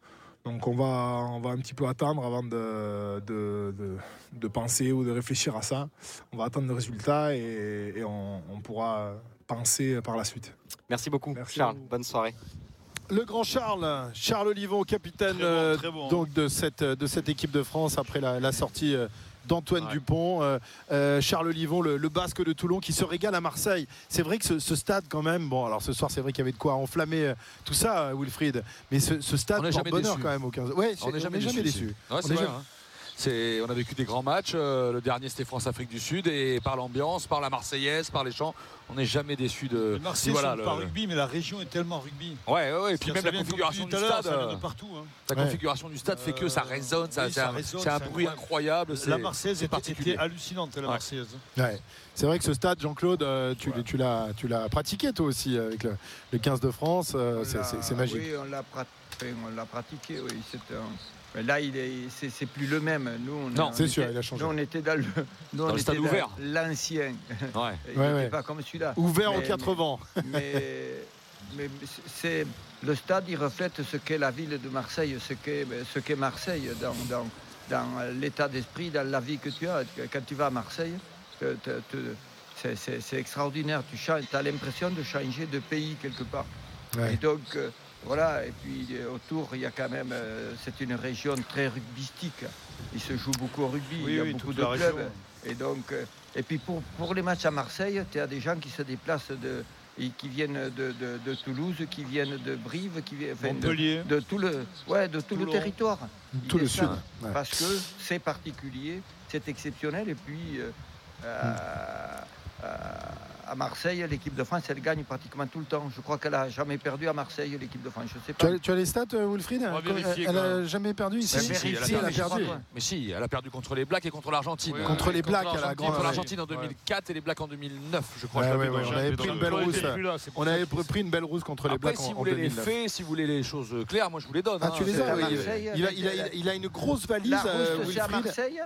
Donc on va, on va un petit peu attendre avant de, de, de- de penser ou de réfléchir à ça. On va attendre le résultat et, et on, on pourra penser par la suite. Merci beaucoup, Merci à Charles. vous. Bonne soirée. Le grand Charles, Charles Olivon, capitaine Très bon, euh, très bon. donc de cette, de cette équipe de France après la, la sortie euh, d'Antoine Ouais. Dupont. Euh, euh, Charles Olivon, le, le basque de Toulon, qui se régale à Marseille. C'est vrai que ce, ce stade, quand même, bon, alors ce soir, c'est vrai qu'il y avait de quoi enflammer euh, tout ça, Wilfried, mais ce, ce stade porte jamais bonheur déçu. quand même au 15. Ouais, On n'est jamais, déçu. déçu. Ouais, c'est on a vécu des grands matchs. euh, le dernier, c'était France-Afrique du Sud. Et par l'ambiance, par la Marseillaise, par les chants, on n'est jamais déçu de. Les Marseillais voilà, le- pas rugby, mais la région est tellement rugby. Ouais, ouais, ouais. Et puis même la configuration du stade. ça vient euh, de partout. hein. La Ouais. configuration du stade fait que ça Euh, résonne, ça- oui, c'est un, bruit incroyable. La Marseillaise était, était hallucinante, la. Marseillaise. Ouais. C'est vrai que ce stade, Jean-Claude, tu, tu l'as, pratiqué toi aussi avec le, le 15 de France. c'est, magique. Oui, on l'a, pratiqué, oui. c'est un- là, il est, c'est, c'est plus le même. Nous, on, Non, on c'est sûr, était- il a changé. Nous, on était dans le, nous, on le était stade dans ouvert. l'ancien. Ouais. Il Ouais, n'était ouais. pas comme celui-là. Ouvert Mais- en quatre vents. mais, mais c'est le stade, il reflète ce qu'est la ville de Marseille, ce qu'est, ce qu'est Marseille dans, dans, dans l'état d'esprit, dans la vie que tu as. Quand tu vas à Marseille, te- te- te- c'est, c'est- c'est extraordinaire. Tu as l'impression de changer de pays quelque part. Ouais. Et donc, euh, voilà, et puis euh, autour, il y a quand même, euh, c'est une région très rugbystique. Il se joue beaucoup au rugby, Oui, il y a oui, beaucoup de clubs. région. Et donc, euh, et puis pour, pour les matchs à Marseille, tu as des gens qui se déplacent de, et qui viennent de, de- de Toulouse, qui viennent de Brive, qui viennent enfin, de, Montpellier. de tout le, ouais, de tout le territoire. Tout le sud. ouais. Parce que c'est particulier, c'est exceptionnel. Et puis, euh, euh, euh, à Marseille, l'équipe de France, elle gagne pratiquement tout le temps. Je crois qu'elle n'a jamais perdu à Marseille, l'équipe de France. Je sais Tu pas. as, tu as les stats, euh, Wilfried On va Elle- vérifier, Elle n'a jamais perdu ici Mais Si, si, elle a elle a perdu. Mais si, elle a perdu contre les Blacks et contre l'Argentine. Oui, Contre les contre Blacks la l'Argentine, grande. Contre l'Argentine en 2004 et les Blacks en 2009, je crois. Ouais, ouais, ouais, on avait pris une belle rousse. On avait pris une belle rousse contre les Blacks si en, vous en voulez les 2009. faits, si vous voulez les choses claires, moi je vous les donne. Ah, hein. tu les C'est- as il, a, a, a- a une grosse valise, La euh, rousse, c'est à. Marseille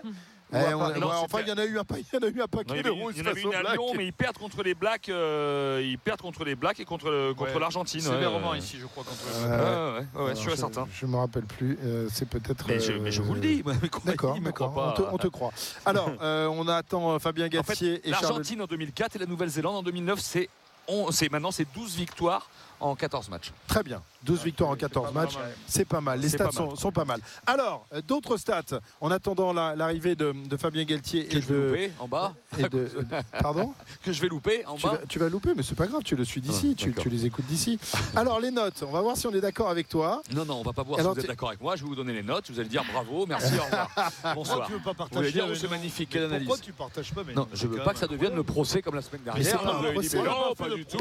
Eh, on- ouais, Non, enfin, il y en a eu un, pa- il y en a eu un paquet de rousses il y en face aux une à. Lyon, mais ils perdent contre les Blacks. euh, ils perdent contre les Blacks et contre, contre Ouais. l'Argentine. Sévèrement ouais. ici, je crois, contre Euh. Ouais, ouais, je- certain. Je me rappelle plus. euh, c'est peut-être. Mais je, euh, mais je vous le dis. D'accord, crois On te, pas. on te croit. Alors, euh, on attend Fabien En fait, Gatier et Charles. L'Argentine en 2004 et la Nouvelle-Zélande en 2009, c'est on- c'est maintenant c'est 12 victoires en 14 matchs. Très bien. 12 Ah, victoires en c'est- 14 c'est pas mal, matchs. ouais. C'est pas mal. Les stats pas mal. sont, sont pas mal. Alors, euh, d'autres stats en attendant la- l'arrivée de, de Fabien Galtier Que et je vais de. louper en bas. et de- Pardon Que je vais louper en tu bas. vas, tu vas louper, mais c'est pas grave, tu le suis d'ici, Ah, tu, tu les écoutes d'ici. Alors, les notes, on va voir si on est d'accord avec toi. Non, non, on va pas voir Alors, si vous êtes d'accord avec moi. Je vais vous donner les notes. Vous allez dire bravo, merci, au revoir. Bonsoir. tu veux pas Vous partager dire, avec oh, c'est magnifique, quelle analyse. Pourquoi tu partages pas mais Non, je veux pas que ça devienne le procès comme la semaine dernière. Vous non, pas pas du tout.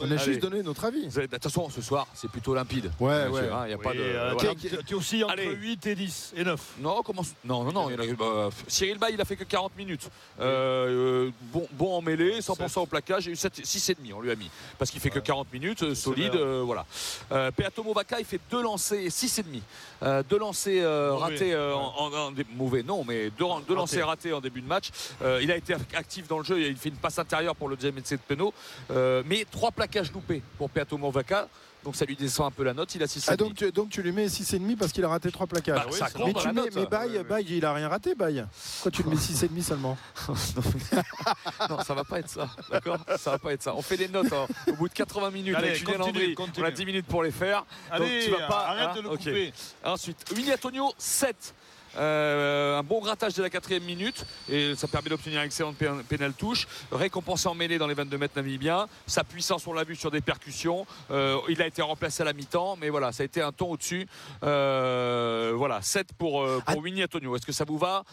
on a juste donné notre avis. Vous De toute façon, ce soir, c'est plutôt limpide. Ouais, ouais. hein, Il n'y a pas de. euh, voilà. T'es aussi entre Allez. 8 et 10 et 9. Non, comment Non, non, non. il a- bah, Cyril Bay, il a fait que 40 minutes. Euh, euh, bon, bon en mêlée, 100% au plaquage. J'ai eu 6,5, on lui a mis. Parce qu'il fait que 40 minutes, solide, euh, voilà. Euh, Peatomo Vaca, il fait deux lancers, 6,5. Euh, deux lancers euh, ratés, euh, en, en- en dé- mauvais, non, mais deux, deux lancers ratés en début de match. Euh, il a été actif dans le jeu, il fait une passe intérieure pour le deuxième essai de Penaud. Euh, mais trois plaquages loupés pour Peato Movaca. Donc ça lui descend un peu la note. Il a 6,5. Ah, donc, tu, donc tu lui mets 6,5 parce qu'il a raté 3 plaquages. Bah, ça mais tu mets, note. mais Baye, Baye, il a rien raté, Baye. Pourquoi tu le mets 6,5 seulement non, ça va pas être ça. D'accord? Ça va pas être ça. On fait les notes hein, au bout de 80 minutes Allez, avec Julien continue, Landry. continue. On a 10 minutes pour les faire. Allez, donc tu vas pas. arrête hein, de le ok. couper. Ensuite, Willy Antonio, 7. Euh, un bon grattage de la quatrième minute. Et ça permet d'obtenir une excellente pé- pénale touche. Récompensé en mêlée dans les 22 mètres namibiens sa puissance on l'a vu sur des percussions. Euh, il a été remplacé à la mi-temps. Mais voilà ça a été un ton au-dessus. Euh, voilà 7 pour, pour Winnie Antonio. Est-ce que ça vous va?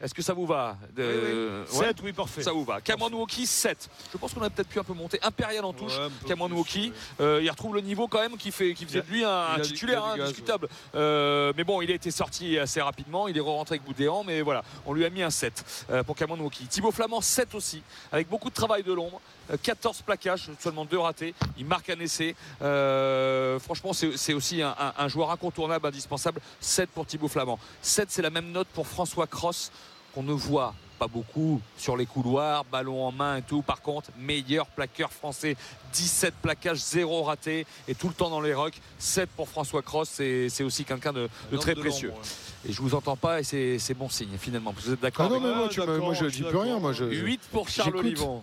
Est-ce que ça vous va? De- oui. ouais, Sept, oui, parfait. ça vous va. Cameron Wauki 7 je pense qu'on a peut-être pu un peu monter. Impérial en touche Ouais, Cameron ouais. euh, il retrouve le niveau quand même qui, fait, qui faisait de lui un, a titulaire du hein, mais bon il a été sorti assez rapidement. Il est rentré avec Boudéan mais voilà on lui a mis un 7 euh, pour Cameron Wauki Thibaut Flamand 7 aussi avec beaucoup de travail de l'ombre. Euh, 14 plaquages seulement 2 ratés. Il marque un essai. Euh, franchement c'est aussi un, un- un joueur incontournable indispensable. 7 pour Thibaut Flamand. 7 c'est la même note pour François Cross qu'on ne voit pas beaucoup sur les couloirs, ballon en main et tout. Par contre, meilleur plaqueur français, 17 plaquages, 0 raté. Et tout le temps dans les rocks. 7 pour François Cross, c'est aussi quelqu'un de, très précieux. Et je vous entends pas et c'est c'est bon signe finalement. Vous êtes d'accord Ah non, mais moi, tu moi je dis plus rien. d'accord. Moi, je, 8 pour Charles. Olivon.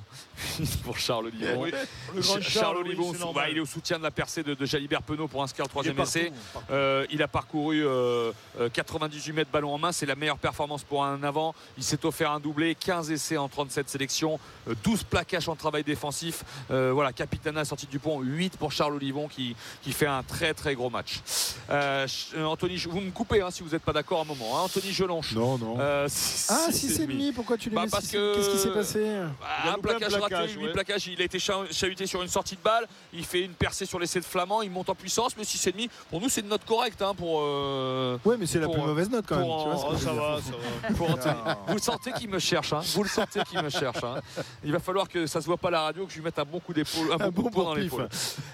8 pour Charles Olivon. Oui. Le grand Charles, Olivon, bah, il est au soutien de la percée de, de Jalibert Penaud pour inscrire le troisième essai. Euh, il a parcouru euh, euh, 98 mètres ballon en main, c'est la meilleure performance pour un avant. Il s'est offert un doublé, 15 essais en 37 sélections, euh, 12 plaquages en travail défensif. Euh, voilà, Capitana sorti du pont, 8 pour Charles Olivon qui, qui fait un très très gros match. Euh, Ch- euh, Anthony, vous me coupez hein, si vous n'êtes pas d'accord un moment. hein. Anthony Gelonche. Non, non. Euh, six- Ah, six et demi. 6,5, pourquoi tu lui Bah, mets parce 6,5? que- Qu'est-ce qui s'est passé Bah, Il a un plaquage raté, plaquage, 8 ouais. Il a été cha- chahuté sur une sortie de balle. Il fait une percée sur l'essai de Flamand. Il monte en puissance, mais 6,5. Pour nous, c'est une note correcte hein, pour. euh, Ouais, mais c'est la plus mauvaise note quand même. tu vois Oh, ça va, ça va. Anthony. Vous le sentez qu'il me cherche, hein vous le sentez qu'il me cherche. hein Il va falloir que ça se voit pas à la radio, que je lui mette un bon coup d'épaule, un, Un bon coup bon dans l'épaule.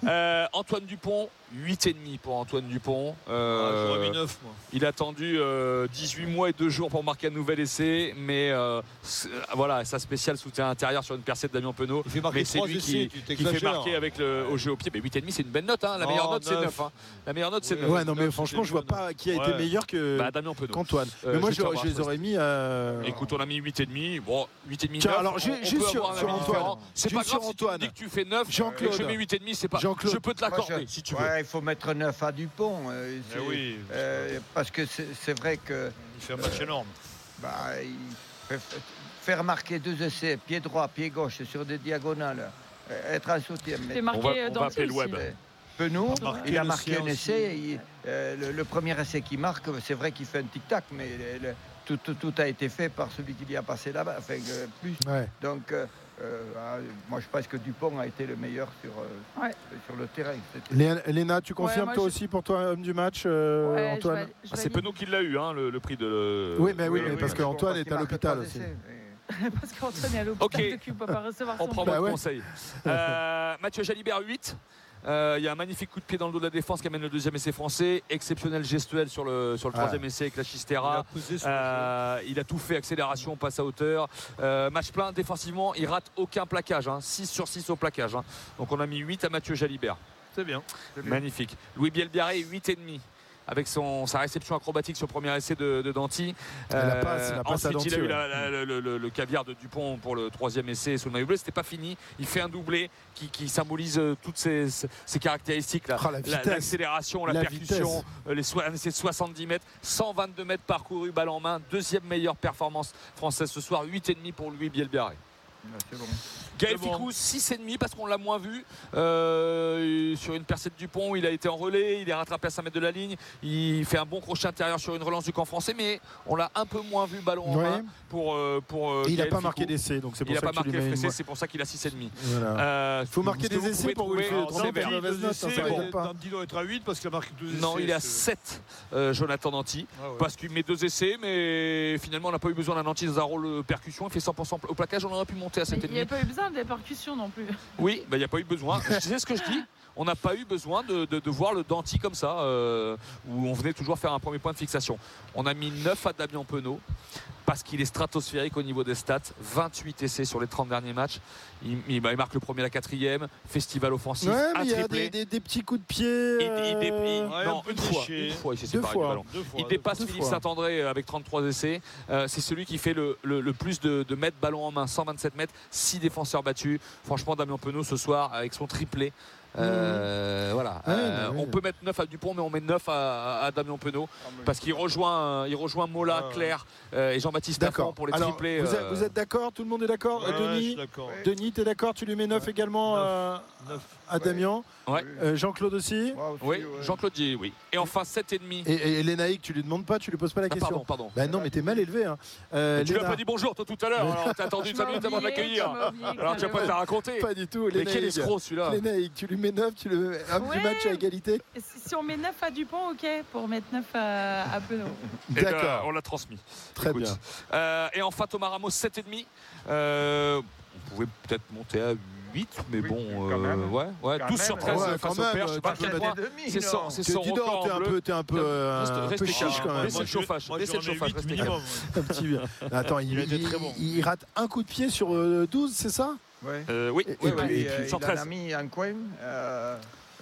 Euh, Antoine Dupont, 8,5 pour Antoine Dupont. Euh, Ah, J'aurais mis 9, moi. il a attendu euh, 18 mois et 2 jours pour marquer un nouvel essai, mais euh, c'est- voilà, sa spéciale soutien intérieur sur une percée de Damien Penaud. Il fait marquer Mais c'est 3 lui essais, qui, tu qui fait marquer avec le, au jeu au pied. Mais 8,5 c'est une belle note. hein. La Non, meilleure note c'est neuf. 9. hein. La meilleure note c'est Oui, 9. Ouais, non, mais franchement, je vois pas qui a été Ouais. meilleur que Bah, Damien Penaud. qu'Antoine. Euh, Mais moi, je je, les aurais mis. euh, Écoute, on a mis 8,5. Bon, 8,5. Tiens, 9. alors, peut sur- Antoine. C'est pas grave sur si tu Antoine. dis que tu fais 9 Jean-Claude. et que je mets 8,5, c'est pas. Je peux te l'accorder si tu veux. Ouais, il faut mettre 9 à Dupont. euh, Eh c'est- oui, euh, parce que c'est c'est vrai que il fait un match énorme. bah, il faire marquer deux essais, pied droit, pied gauche sur des diagonales, euh, être un soutien. mais- C'est marqué On va- on va dans appeler le le web. Penaud, Il a marqué un aussi. essai. il- euh, le, le premier essai qu'il marque, c'est vrai qu'il fait un tic-tac, mais le- tout, tout- tout a été fait par celui qui a passé là-bas. Enfin, euh, plus. Ouais. Donc, euh, euh, ah, moi, je pense que Dupont a été le meilleur sur, euh, Ouais. sur le terrain. Léna, tu Ouais, confirmes moi, toi je- aussi pour toi, homme du match, euh, Ouais, Antoine Ah, c'est. Penaud qui l'a eu, hein, le, le prix de. Oui, mais oui, Oui, mais oui, parce oui. qu'Antoine est à l'hôpital aussi. Parce qu'Antoine est à l'hôpital Ok. de cul, peut pas recevoir On son prend. Bah votre ouais. conseil. Euh, Mathieu Jalibert 8. Euh, Il y a un magnifique coup de pied dans le dos de la défense qui amène le deuxième essai français. Exceptionnel gestuel sur le, sur le Ah. troisième essai avec la Il Chistera. Euh, il a tout fait, accélération, passe à hauteur. Euh, match plein, défensivement, il rate aucun plaquage. hein. 6 sur 6 au plaquage. hein. Donc on a mis 8 à Mathieu Jalibert. C'est bien. Magnifique. Louis Bielbiaré, 8,5 avec son, sa réception acrobatique sur le premier essai de, de Danty. Euh, La passe- la passe à ensuite, il a eu la- la- le, le- le caviar de Dupont pour le troisième essai sous le maillot bleu. C'était pas fini. Il fait un doublé qui, qui symbolise euh, toutes ces, ces caractéristiques là. Ah. L'accélération, la, La percussion, euh, les so- un essai de 70 mètres, 122 mètres parcourus, balle en main. Deuxième meilleure performance française ce soir, 8,5 pour Louis Bielbiaré. Gaël. Ficou, 6,5 parce qu'on l'a moins vu. Euh, sur une percée de Dupont, il a été en relais, il est rattrapé à 5 mètres de la ligne. Il fait un bon crochet intérieur sur une relance du camp français, mais on l'a un peu moins vu ballon en Ouais. main pour. euh, pour euh, il n'a pas Ficou. marqué d'essai, donc c'est Il pour n'a ça marqué FSC, mo- c'est pour ça qu'il a 6,5. Voilà. Euh, Faut marquer des essais pour trouver doit être à 8 parce qu'il a marqué 2 essais. Non, il est à c'est- 7, euh, Jonathan Danty. Ah. Parce qu'il met deux essais, mais finalement, on n'a pas eu besoin d'un Danty dans un rôle percussion. Il fait 100% au plaquage. On aurait pu monter à Mais Il n'y a 7,5. pas eu besoin des percussions non plus. Oui, bah, il n'y a pas eu besoin. Je sais ce que je dis? on n'a pas eu besoin de, voir le Danti comme ça, euh, où on venait toujours faire un premier point de fixation. On a mis 9 à Damien Penaud parce qu'il est stratosphérique au niveau des stats. 28 essais sur les 30 derniers matchs. Il, bah, marque le premier, la quatrième. Festival offensif. il y a des, petits coups de pied. non, une fois, une fois, il s'est séparé du ballon. il dépasse Philippe Saint-André avec 33 essais. Euh, c'est celui qui fait le, plus de, mètres ballon en main, 127 mètres, 6 défenseurs battus. Franchement, Damien Penaud ce soir avec son triplé. Euh, voilà. Euh, on peut mettre 9 à Dupont, mais on met 9 à, Damien Penaud ah, parce qu'il rejoint, il rejoint Mola, Claire euh, et Jean-Baptiste D'accord. pour les triplés. Vous êtes, d'accord? Tout le monde est d'accord? Denis, Denis, tu es d'accord. Tu lui mets 9 également à Damien Jean-Claude aussi, Oui, Jean-Claude dit oui. Et enfin 7,5. Et, et Lénaïque, tu lui demandes pas, tu lui poses pas la ah, question. pardon, pardon. Bah non, mais t'es mal élevé. Hein. tu lui as pas dit bonjour toi tout à l'heure. Alors t'as attendu 5 minutes avant de l'accueillir. Alors tu vas pas te raconter. Pas du tout. Mais quel escroc celui-là Lénaïque, tu lui mets 9, tu le un petit match à égalité. Si on met 9 à Dupont, ok, pour mettre 9 à, à Penaud. Eh ben, D'accord. on l'a transmis. Très bien. Euh, et enfin Thomas Ramos 7,5. Euh, on pouvait peut-être monter à 8, mais bon, euh, ouais, ouais 12 sur 13 ouais, face au. C'est son, c'est son record T'es un peu, t'es un peu, euh, un peu chiche quand même. Laissez le chauffage, laissez le chauffage, minimum. Un petit bien. Attends, il, il, rate un coup de pied sur 12, euh, c'est ça? Ouais. Euh, oui, et, et, puis, et, puis, il en a mis un coin.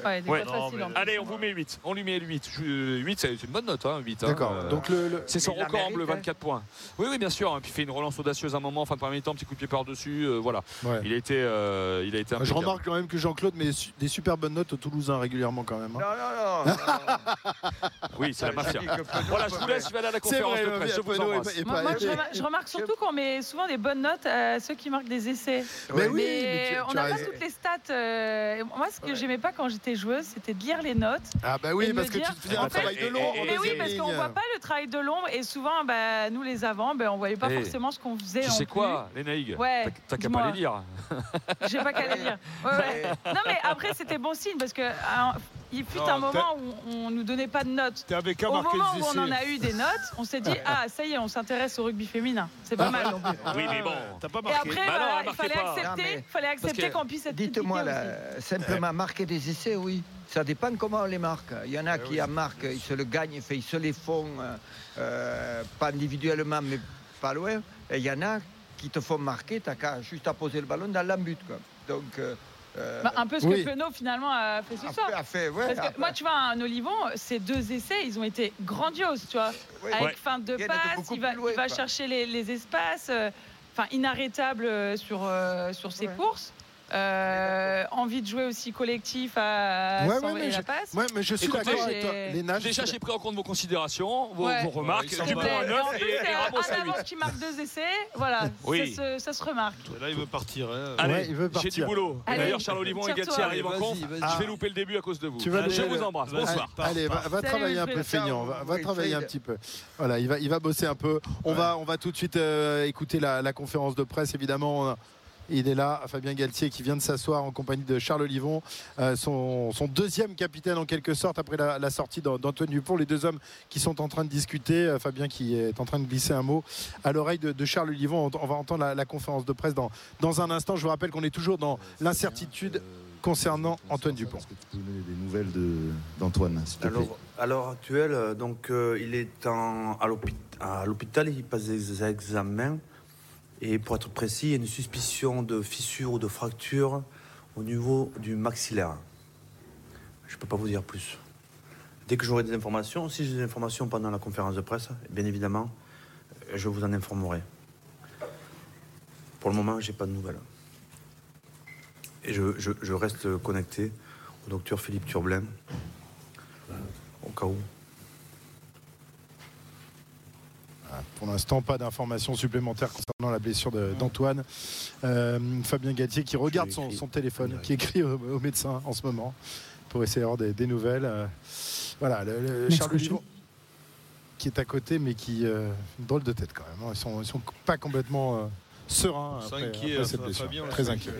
Ouais, ouais. Facile, non, Allez, on vous met 8. On lui met 8. 8, c'est une bonne note, hein, 8. Hein. D'accord. Hein, Donc le, le... C'est son record en bleu, 24 points. Oui, oui, bien sûr. Hein. Puis il fait une relance audacieuse à un moment, fin de premier temps, petit coup de pied par-dessus. Euh, voilà. Ouais. Il a été. Euh, il a été Je remarque quand même que Jean-Claude met des super bonnes notes aux Toulousains régulièrement quand même. Hein. Non, non, non. oui, c'est la mafia. voilà, je vous laisse, je vais aller à la conférence de presse. Je vous embrasse. Moi, je remarque surtout qu'on met souvent des bonnes notes à ceux qui marquent des essais. Mais oui, on n'a pas toutes les stats. Euh, moi, ce que j'aimais pas quand j'étais joueuse, c'était de lire les notes. Ah bah oui, parce que tu faisais un travail de l'ombre. Mais oui, parce qu'on voit pas le travail de l'ombre et souvent, bah, nous les avants, bah, on voyait pas forcément ce qu'on faisait. Tu sais quoi, les naïgues Ouais. T'as qu'à pas les lire. J'ai pas qu'à les lire. Non mais après c'était bon signe parce que il fut un moment où on nous donnait pas de notes. Au moment où on en a eu des notes, on s'est dit ah ça y est, on s'intéresse au rugby féminin. C'est pas mal. Oui mais bon, t'as pas marqué. Et après, bah il fallait accepter, fallait accepter qu'on puisse être. Dites-moi simplement marquer des essais, oui. Ça dépend comment on les marque. Il y en a eh qui en marquent, ils se le gagnent, ils se les font, euh, euh, pas individuellement, mais pas loin. Et il y en a qui te font marquer, tu as juste à poser le ballon dans l'embut. Donc. Euh, bah, un peu ce que Penaud finalement a fait ce soir. Parce que moi, tu vois, un Olivon, ces deux essais, ils ont été grandioses, tu vois. Avec fin de passe, il va, il va chercher les, les espaces, enfin inarrêtable sur, sur ses courses. Euh, envie de jouer aussi collectif à ouais, ouais, la passe. Ouais, mais je suis d'accord avec toi. Les Déjà, j'ai pris en compte vos considérations, vos, vos remarques. Ouais, du point à 9 et, Ramos à 8. qui marque deux essais, voilà, oui. ça, se, ça, se, remarque. Et là, il veut partir. Hein. Allez, j'ai du boulot. D'ailleurs, Charles Olivon et Galtier arrivent en conf. Je vais louper le début à cause de vous. Je vous embrasse. Bonsoir. Allez, va travailler un peu, feignant. Va travailler un petit peu. Voilà, il va bosser un peu. On va tout de suite euh, écouter la conférence de presse, évidemment. Il est là, Fabien Galtier, qui vient de s'asseoir en compagnie de Charles Olivon, euh, son, deuxième capitaine en quelque sorte après la, sortie d'Antoine Dupont. Les deux hommes qui sont en train de discuter. Euh, Fabien qui est en train de glisser un mot à l'oreille de, Charles Olivon. On, va entendre la, conférence de presse dans, dans un instant. Je vous rappelle qu'on est toujours dans l'incertitude concernant Antoine Dupont. Est-ce que tu peux donner des nouvelles d'Antoine Alors, à l'heure actuelle, euh, donc, il est en, à l'hôpital, il passe des examens. Et pour être précis, il y a une suspicion de fissure ou de fracture au niveau du maxillaire. Je ne peux pas vous dire plus. Dès que j'aurai des informations, si j'ai des informations pendant la conférence de presse, bien évidemment, je vous en informerai. Pour le moment, je n'ai pas de nouvelles. Et je, reste connecté au docteur Philippe Turblin, au cas où. Pour l'instant, pas d'informations supplémentaires concernant la blessure d'Antoine. Euh, Fabien Galtier qui regarde son, téléphone, qui écrit au, médecin en ce moment pour essayer d'avoir des, nouvelles. Euh, voilà, le, Charles qui est à côté, mais qui euh, une drôle de tête quand même. Hein. Ils sont, sont pas complètement sereins après, cette blessure. très inquiet.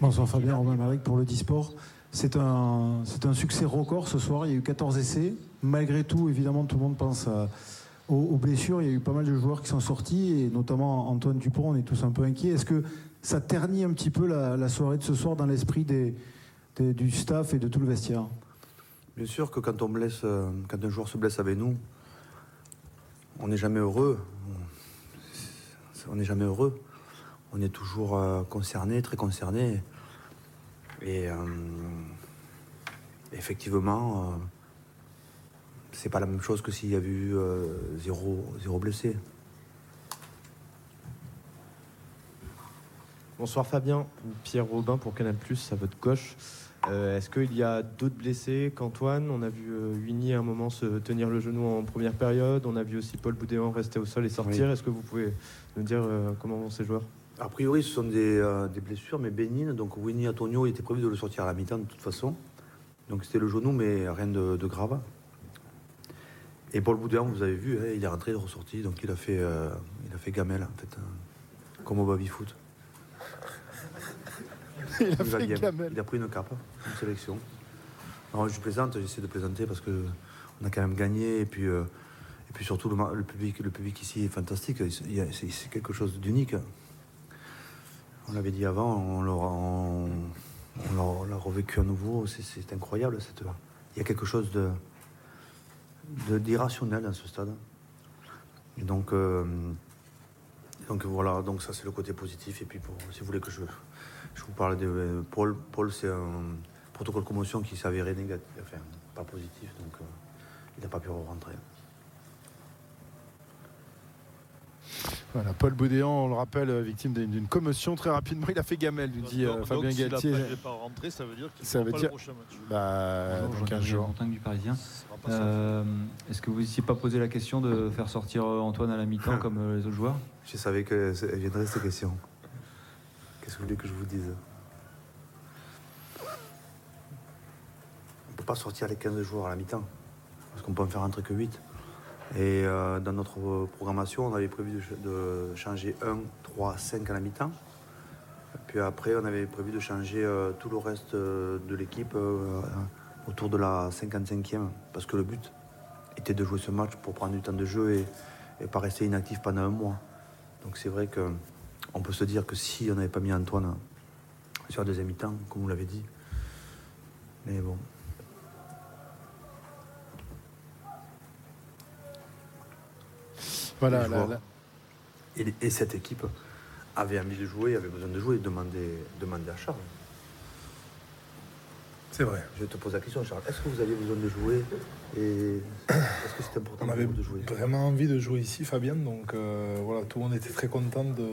Bonsoir Fabien, Romain Maric pour le Disport. C'est un, un succès record ce soir. Il y a eu 14 essais. Malgré tout, évidemment, tout le monde pense aux, blessures. Il y a eu pas mal de joueurs qui sont sortis, et notamment Antoine Dupont. On est tous un peu inquiets. Est-ce que ça ternit un petit peu la, soirée de ce soir dans l'esprit du staff et de tout le vestiaire? Bien sûr que quand on blesse, euh, quand un joueur se blesse avec nous, on n'est jamais heureux. On n'est jamais heureux. On est toujours euh, concerné, très concerné. Et euh, effectivement, c'est pas la même chose que s'il y avait eu zéro, zéro blessé. Bonsoir Fabien, Pierre Robin pour Canal Plus à votre gauche. Euh, est-ce qu'il y a d'autres blessés qu'Antoine? On a vu euh, à un moment se tenir le genou en première période. On a vu aussi Paul Boudéan rester au sol et sortir. Est-ce que vous pouvez nous dire euh, comment vont ces joueurs? A priori, ce sont des, euh, blessures, mais bénignes. Donc Winnie Antonio, il était prévu de le sortir à la mi-temps de toute façon. Donc c'était le genou, mais rien de, grave. Et Paul Boudéan, vous avez vu, hein, il est rentré, il est ressorti. Donc il a fait, il a fait gamelle, en fait, hein, comme au baby-foot. il, a fait il a pris une cape, une sélection. Je plaisante, j'essaie de plaisanter parce que on a quand même gagné et puis, euh, et puis surtout le, public, le public ici est fantastique. C'est quelque chose d'unique. On l'avait dit avant, on l'a revécu à nouveau. C'est incroyable. Cette, il y a quelque chose de d'irrationnel dans ce stade. Et donc, euh, donc voilà, donc ça c'est le côté positif. Et puis pour, si vous voulez que je je vous parle de euh, Paul. Paul, c'est un protocole de commotion qui s'est avéré négatif, enfin, pas positif, donc euh, il n'a pas pu rentrer. Voilà, Paul Boudéan, on le rappelle, victime d'une commotion très rapidement. Il a fait gamelle, nous dit Fabien Galtier. Il pas rentré, ça veut dire qu'il ne pas le prochain match. Bah, Bonjour, 15 jours. du Parisien. Est-ce que vous n'étiez pas posé la question de faire sortir Antoine à la mi-temps comme les autres joueurs? Je savais qu'elle viendrait cette question. Qu'est-ce que vous voulez que je vous dise? On ne peut pas sortir les 15 joueurs à la mi-temps, parce qu'on peut en faire rentrer que 8. Et euh, dans notre programmation, on avait prévu de, changer 1, 3, 5 à la mi-temps. Puis après, on avait prévu de changer euh, tout le reste euh, de l'équipe autour de la 55e, parce que le but était de jouer ce match pour prendre du temps de jeu et, et pas rester inactif pendant un mois. Donc c'est vrai que on peut se dire que si on n'avait pas mis Antoine sur la deuxième mi-temps, comme vous l'avez dit. Mais bon. Voilà. Et, cette équipe avait envie de jouer, avait besoin de jouer, demander, demander à Charles. C'est vrai. Je te pose la question, Charles. Est-ce que vous aviez besoin de jouer et est-ce que c'était important On avait de jouer? vraiment envie de jouer ici, Fabien. Donc euh, voilà, tout le monde était très content de,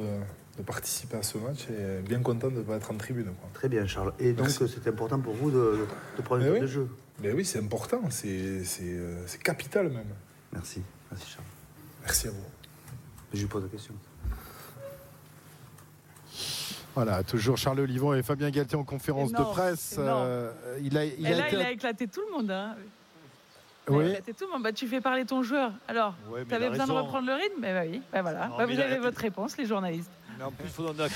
de participer à ce match et bien content de ne pas être en tribune. Très bien, Charles. Et donc, c'était important pour vous de, prendre le jeu? Mais oui, c'est important, euh, c'est capital même. Merci. Merci, Charles. Merci à vous. Je lui pose la question. Voilà, toujours Charles Olivon et Fabien Galtier en conférence de presse. Euh, il a, il a, il a éclaté tout le monde. Hein. Oui. tout le monde. Bah, tu fais parler ton joueur. Alors, tu avais besoin de reprendre le rythme? Mais bah oui, bah voilà. Bah, vous avez votre réponse, les journalistes. Mais en plus, il faut donner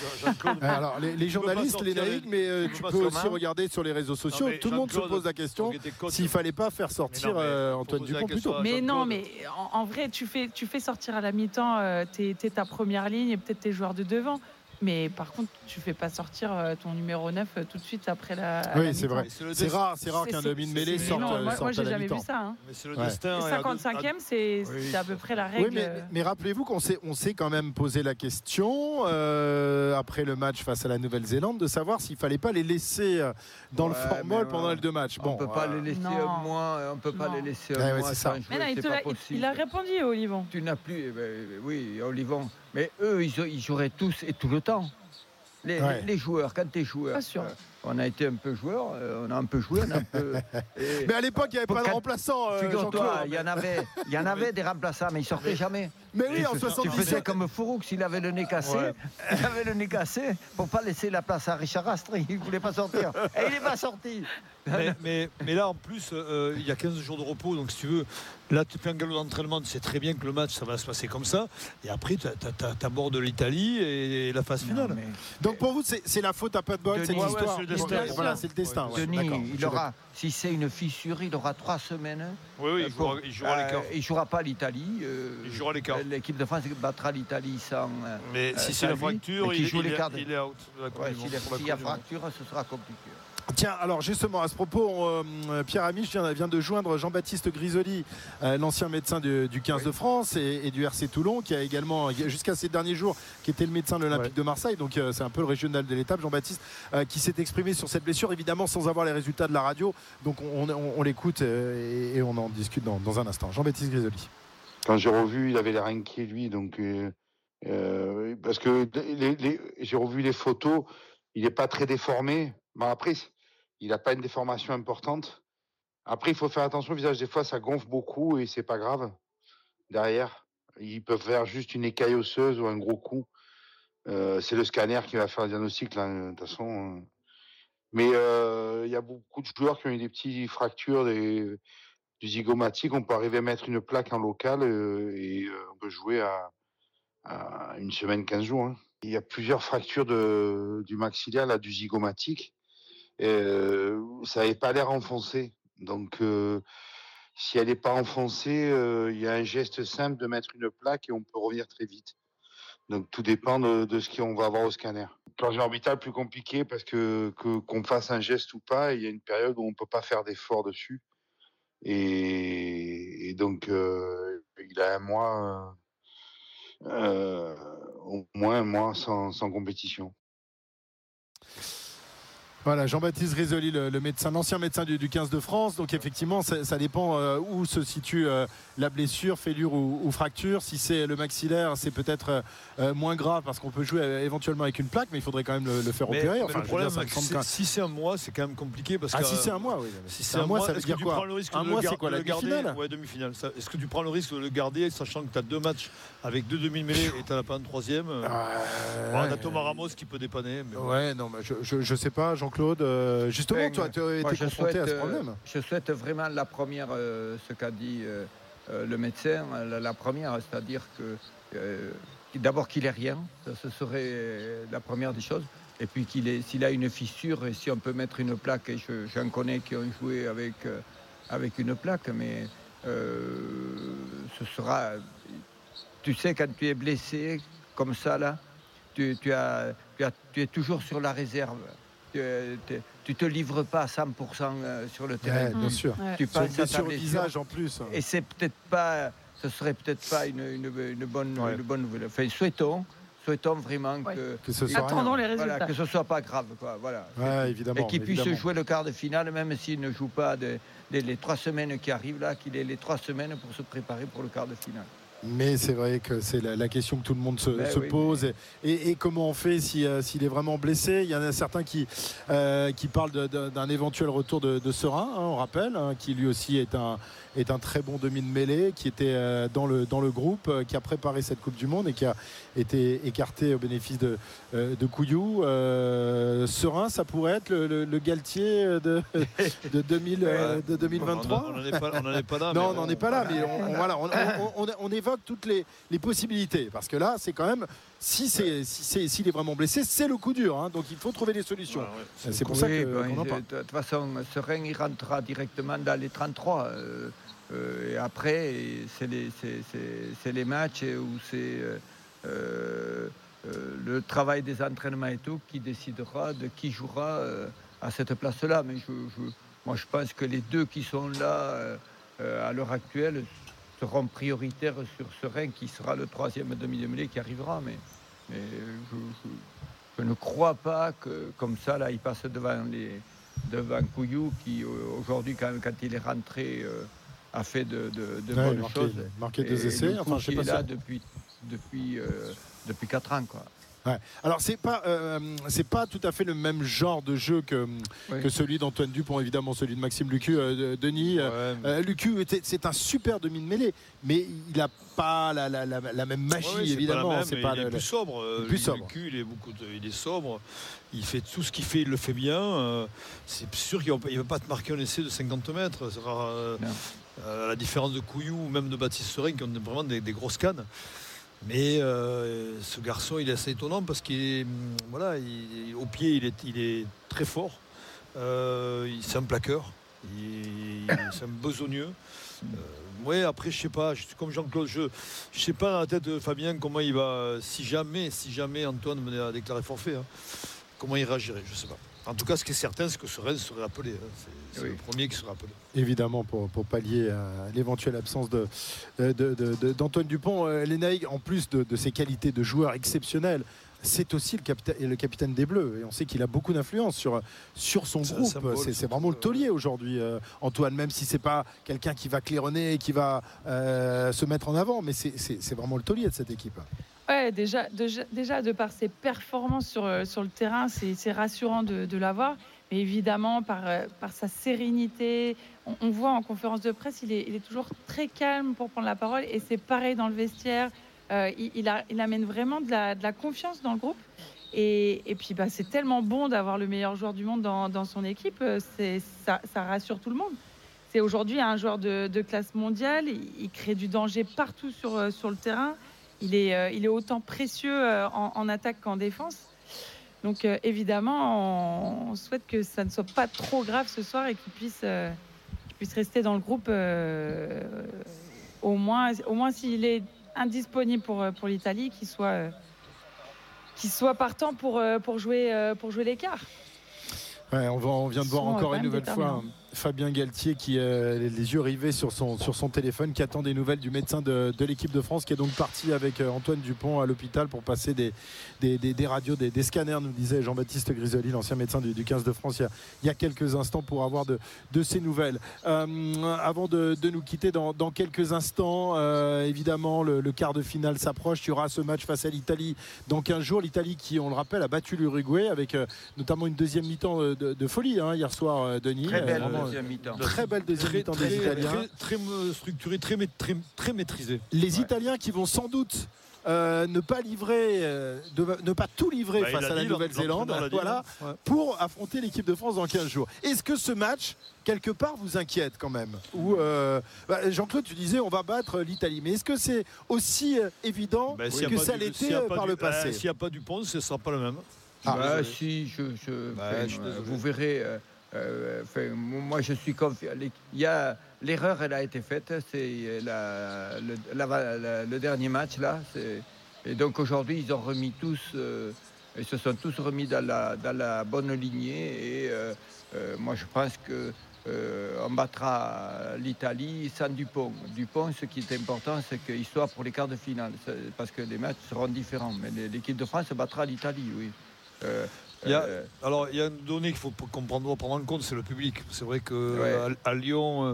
à. Alors, les, journalistes, les naïcs, mais euh, tu peux aussi regarder sur les réseaux sociaux. tout le monde se pose la question s'il fallait pas faire sortir euh, Antoine Dupont plutôt. Mais non, mais en, vrai, tu fais, tu fais sortir à la mi-temps, euh, t'es ta première ligne et peut-être tes joueurs de devant. Mais par contre, tu fais pas sortir euh, ton numéro 9 euh, tout de suite après la. Oui, c'est vrai. C'est rare, c'est rare qu'un demi de mêlée sorte. Non, moi, moi j'ai jamais vu ça. Hein. Mais c'est le destin. 55e, c'est à peu près la règle. Oui, mais, rappelez-vous qu'on s'est, on s'est quand même posé la question euh, après le match face à la Nouvelle-Zélande de savoir s'il fallait pas les laisser dans le formol pendant les deux matchs. Bon, on peut pas les laisser moins. On peut pas les laisser moins. c'est ça. Mais non, il, a répondu, Olivon. Tu n'as plus. Eh ben, oui, Olivon. Mais eux, ils, joueraient tous et tout le temps. Les, joueurs, quand tu es joueur, euh, on a été un peu joueur, euh, on a un peu joué, on a un peu. mais à l'époque, il n'y avait pas de remplaçants. Euh, il y en avait, il y en avait des remplaçants, mais ils sortaient jamais. Mais oui, en 77. Tu faisais comme Fouroux, s'il avait le nez cassé, il avait le nez cassé pour pas laisser la place à Richard Astri. Il voulait pas sortir. Et il n'est pas sorti. Mais, mais, là, en plus, euh, il y a 15 jours de repos, donc si tu veux, là, tu fais un galop d'entraînement, tu sais très bien que le match, ça va se passer comme ça. Et après, tu abordes l'Italie et la phase finale. Donc pour vous, c'est la faute à pas de bol, cette histoire. c'est le destin. Voilà, c'est le destin. Denis, il aura, si c'est une fissure, il aura trois semaines. Oui, oui, il, jouera, il jouera l'écart. Euh, il jouera pas l'Italie. Euh, il jouera l'écart. L'équipe de France battra l'Italie sans. Mais si c'est la fracture, il, il, est, il, est, out. S'il y a fracture, ce sera compliqué. Tiens, alors justement, à ce propos, euh, Pierre Amiche vient, de joindre Jean-Baptiste Grisoli, euh, l'ancien médecin du, 15 de France et, du RC Toulon, qui a également, jusqu'à ces derniers jours, qui était le médecin de l'Olympique de Marseille. Donc euh, c'est un peu le régional de l'étape, Jean-Baptiste, qui s'est exprimé sur cette blessure, évidemment sans avoir les résultats de la radio. Donc on, l'écoute et, on en discute dans, un instant. Jean-Baptiste Grisoli. Quand j'ai revu, il avait l'air inquiet, lui. Donc, parce que j'ai revu les photos, il n'est pas très déformé. Après, il n'a pas une déformation importante. Après, il faut faire attention au visage. Des fois, ça gonfle beaucoup et c'est pas grave. Derrière, ils peuvent faire juste une écaille osseuse ou un gros coup. Euh, c'est le scanner qui va faire le diagnostic, de toute façon. Mais euh, il y a beaucoup de joueurs qui ont eu des petites fractures des, du zygomatique. On peut arriver à mettre une plaque en local euh, et on peut jouer à, une semaine, 15 jours. Hein. Il y a plusieurs fractures du maxillaire, là, du zygomatique ça n'avait pas l'air enfoncé. Donc, si elle n'est pas enfoncée, il y a un geste simple de mettre une plaque et on peut revenir très vite. Donc, tout dépend de, ce qu'on va avoir au scanner. Plongée orbitale, plus compliqué parce que qu'on fasse un geste ou pas, il y a une période où on ne peut pas faire d'effort dessus. Et, donc, il a un mois, au moins un mois sans compétition. Voilà, Jean-Baptiste Résoli, le, médecin, l'ancien médecin du, 15 de France. Donc effectivement, ça, dépend euh, où se situe euh, la blessure, fêlure ou, fracture. Si c'est le maxillaire, c'est peut-être euh, moins grave parce qu'on peut jouer éventuellement avec une plaque, mais il faudrait quand même le, faire opérer. le problème, si c'est un mois, c'est quand même compliqué parce ah, si c'est un mois, oui. Si c'est un, mois, ça veut dire quoi Un mois, c'est quoi la demi-finale Ouais, demi-finale. Est-ce que tu prends le risque de le garder, sachant que tu as deux matchs avec deux demi-mêlées et tu n'en as pas un troisième On a Thomas Ramos qui peut dépanner. Ouais, non, je, je sais pas, Jean Claude. Euh, justement, tu as été confronté à ce problème. Euh, je souhaite vraiment la première, euh, ce qu'a dit le médecin, la, première, c'est-à-dire que d'abord qu'il ait rien, ce serait la première des choses. Et puis qu'il s'il a une fissure, et si on peut mettre une plaque, et j'en connais qui ont joué avec, avec une plaque, mais ce sera. Tu sais, quand tu es blessé comme ça, là, tu, as, tu es toujours sur la réserve tu, te livres pas à 100% euh, sur le terrain. bien sûr. Tu passes à sur le visage en plus. Et c'est peut-être pas, ce serait peut-être pas une, bonne, bonne nouvelle. Enfin, souhaitons souhaitons vraiment que, que ce soit Attendons les résultats. que ce soit pas grave. Quoi, voilà. évidemment, et qu'il puisse jouer le quart de finale, même s'il ne joue pas les trois semaines qui arrivent là, qu'il ait les trois semaines pour se préparer pour le quart de finale. Mais c'est vrai que c'est la, question que tout le monde se, ben pose. Et, comment on fait euh, s'il est vraiment blessé? Il y en a certains qui, euh, qui parlent d'un éventuel retour de, Serein, hein, on rappelle, hein, qui lui aussi est un, est un très bon demi de mêlée, qui était euh, dans, le, dans le groupe, qui a préparé cette Coupe du Monde et qui a été écarté au bénéfice de, de Couillou. Serein, ça pourrait être le, Galtier de, de, 2000, de 2023 On n'en est, pas là. Non, on n'en est pas là, mais on, voilà, on, on évoque toutes les, possibilités. Parce que là, c'est quand même, si c'est s'il est vraiment blessé, c'est le coup dur. Hein. donc il faut trouver des solutions. c'est pour ça que. de toute façon, Serein, il rentrera directement dans les 33. Euh, euh, et après, c'est les, les, matchs où c'est euh, le travail des entraînements et tout qui décidera de qui jouera à cette place-là. Mais je, moi, je pense que les deux qui sont là à l'heure actuelle seront prioritaires sur Serein qui sera le troisième demi-de-mêlée qui arrivera. Mais, je, ne crois pas que comme ça, là, il passe devant, les, devant Couillou qui aujourd'hui, quand, il est rentré, euh, a fait de, bonnes choses. Marqué deux essais. Enfin, je sais pas là depuis, depuis, euh, depuis 4 ans. Quoi. Alors c'est pas euh, c'est pas tout à fait le même genre de jeu que, que celui d'Antoine Dupont évidemment celui de Maxime Lucu euh, Denis euh, Lucu c'est un super demi de mêlée mais il a pas la, la, la, même magie évidemment c'est pas, il est plus sobre plus sobre. Lucu il est beaucoup il est sobre il fait tout ce qu'il fait il le fait bien c'est sûr qu'il ne va pas te marquer un essai de 50 mètres sera, la différence de Couillou ou même de Baptiste Serein qui ont vraiment des, grosses cannes mais euh, ce garçon, il est assez étonnant parce qu'il hum, voilà, au pied, il est, très fort. Euh, c'est un plaqueur. c'est un besogneux. Euh, après, je sais pas, je, comme Jean-Claude, je, je sais pas dans la tête de Fabien comment il va, si jamais, si jamais Antoine venait à déclarer forfait, hein, comment il réagirait, je sais pas. En tout cas, ce qui est certain, c'est que ce Rennes serait appelé. Hein. C'est le premier qui sera appelé. Évidemment, pour, pour pallier à l'éventuelle absence d'Antoine de, de, Dupont. Euh, en plus de, ses qualités de joueur exceptionnel, c'est aussi le capitaine, le capitaine des Bleus. Et on sait qu'il a beaucoup d'influence sur, sur son groupe. C'est vraiment le taulier aujourd'hui, euh, Antoine, même si c'est pas quelqu'un qui va claironner, qui va euh, se mettre en avant, mais c'est vraiment le taulier de cette équipe. Ouais, déjà, déjà, de par ses performances sur, euh, sur le terrain, c'est rassurant de, de l'avoir. Mais évidemment, par, par sa sérénité, on, voit en conférence de presse, il est, il est toujours très calme pour prendre la parole. Et c'est pareil dans le vestiaire. Euh, il, amène vraiment de la, confiance dans le groupe. Et, puis, bah, c'est tellement bon d'avoir le meilleur joueur du monde dans, son équipe. Euh, ça, ça, rassure tout le monde. C'est aujourd'hui un joueur de, classe mondiale. Il, crée du danger partout sur, euh, sur le terrain. Il est, il est autant précieux en, attaque qu'en défense. Donc, évidemment, on, souhaite que ça ne soit pas trop grave ce soir et qu'il puisse, puisse rester dans le groupe au moins, au moins s'il est indisponible pour, euh, pour l'Italie, qui soit, euh, qui soit partant pour, euh, pour jouer, pour jouer l'écart. Ouais, on, on, vient de voir encore une nouvelle fois Fabien Galtier qui a les yeux rivés sur son, sur son téléphone, qui attend des nouvelles du médecin de, l'équipe de France, qui est donc parti avec Antoine Dupont à l'hôpital pour passer des, des, radios, des, scanners, nous disait Jean-Baptiste Grisoli, l'ancien médecin du, 15 de France, il y, a, quelques instants pour avoir de, de ces nouvelles. avant de, nous quitter dans, quelques instants, évidemment, le, quart de finale s'approche. Il y aura ce match face à l'Italie dans 15 jours. L'Italie qui, on le rappelle, a battu l'Uruguay avec notamment une deuxième mi-temps de, folie hein, hier soir, Denis. Très belle Très belle deuxième mi-temps des Italiens. Très, structuré, très, très, très maîtrisé. Les Italiens qui vont sans doute euh, ne pas livrer, euh, ne pas tout livrer bah, face à la Nouvelle-Zélande, voilà, pour affronter l'équipe de France dans 15 jours. Est-ce que ce match, quelque part, vous inquiète quand même? Ou euh, bah, Jean-Claude, tu disais on va battre l'Italie, mais est-ce que c'est aussi évident bah, que ça l'était par le passé? S'il n'y a pas du pont, ce ne sera pas le même. Ah, si, je, vous verrez. Euh, moi, je suis confiant. L'erreur, elle a été faite. C'est le, dernier match là. Et donc aujourd'hui, ils ont remis tous, euh, ils se sont tous remis dans la, bonne lignée. Et euh, moi, je pense que on battra l'Italie sans Dupont. Dupont, ce qui est important, c'est qu'il soit pour les quarts de finale, parce que les matchs seront différents. Mais l'équipe de France battra l'Italie, oui. Euh, alors, il y a une donnée qu'il faut comprendre, prendre en compte, c'est le public. C'est vrai qu'à à, Lyon, euh,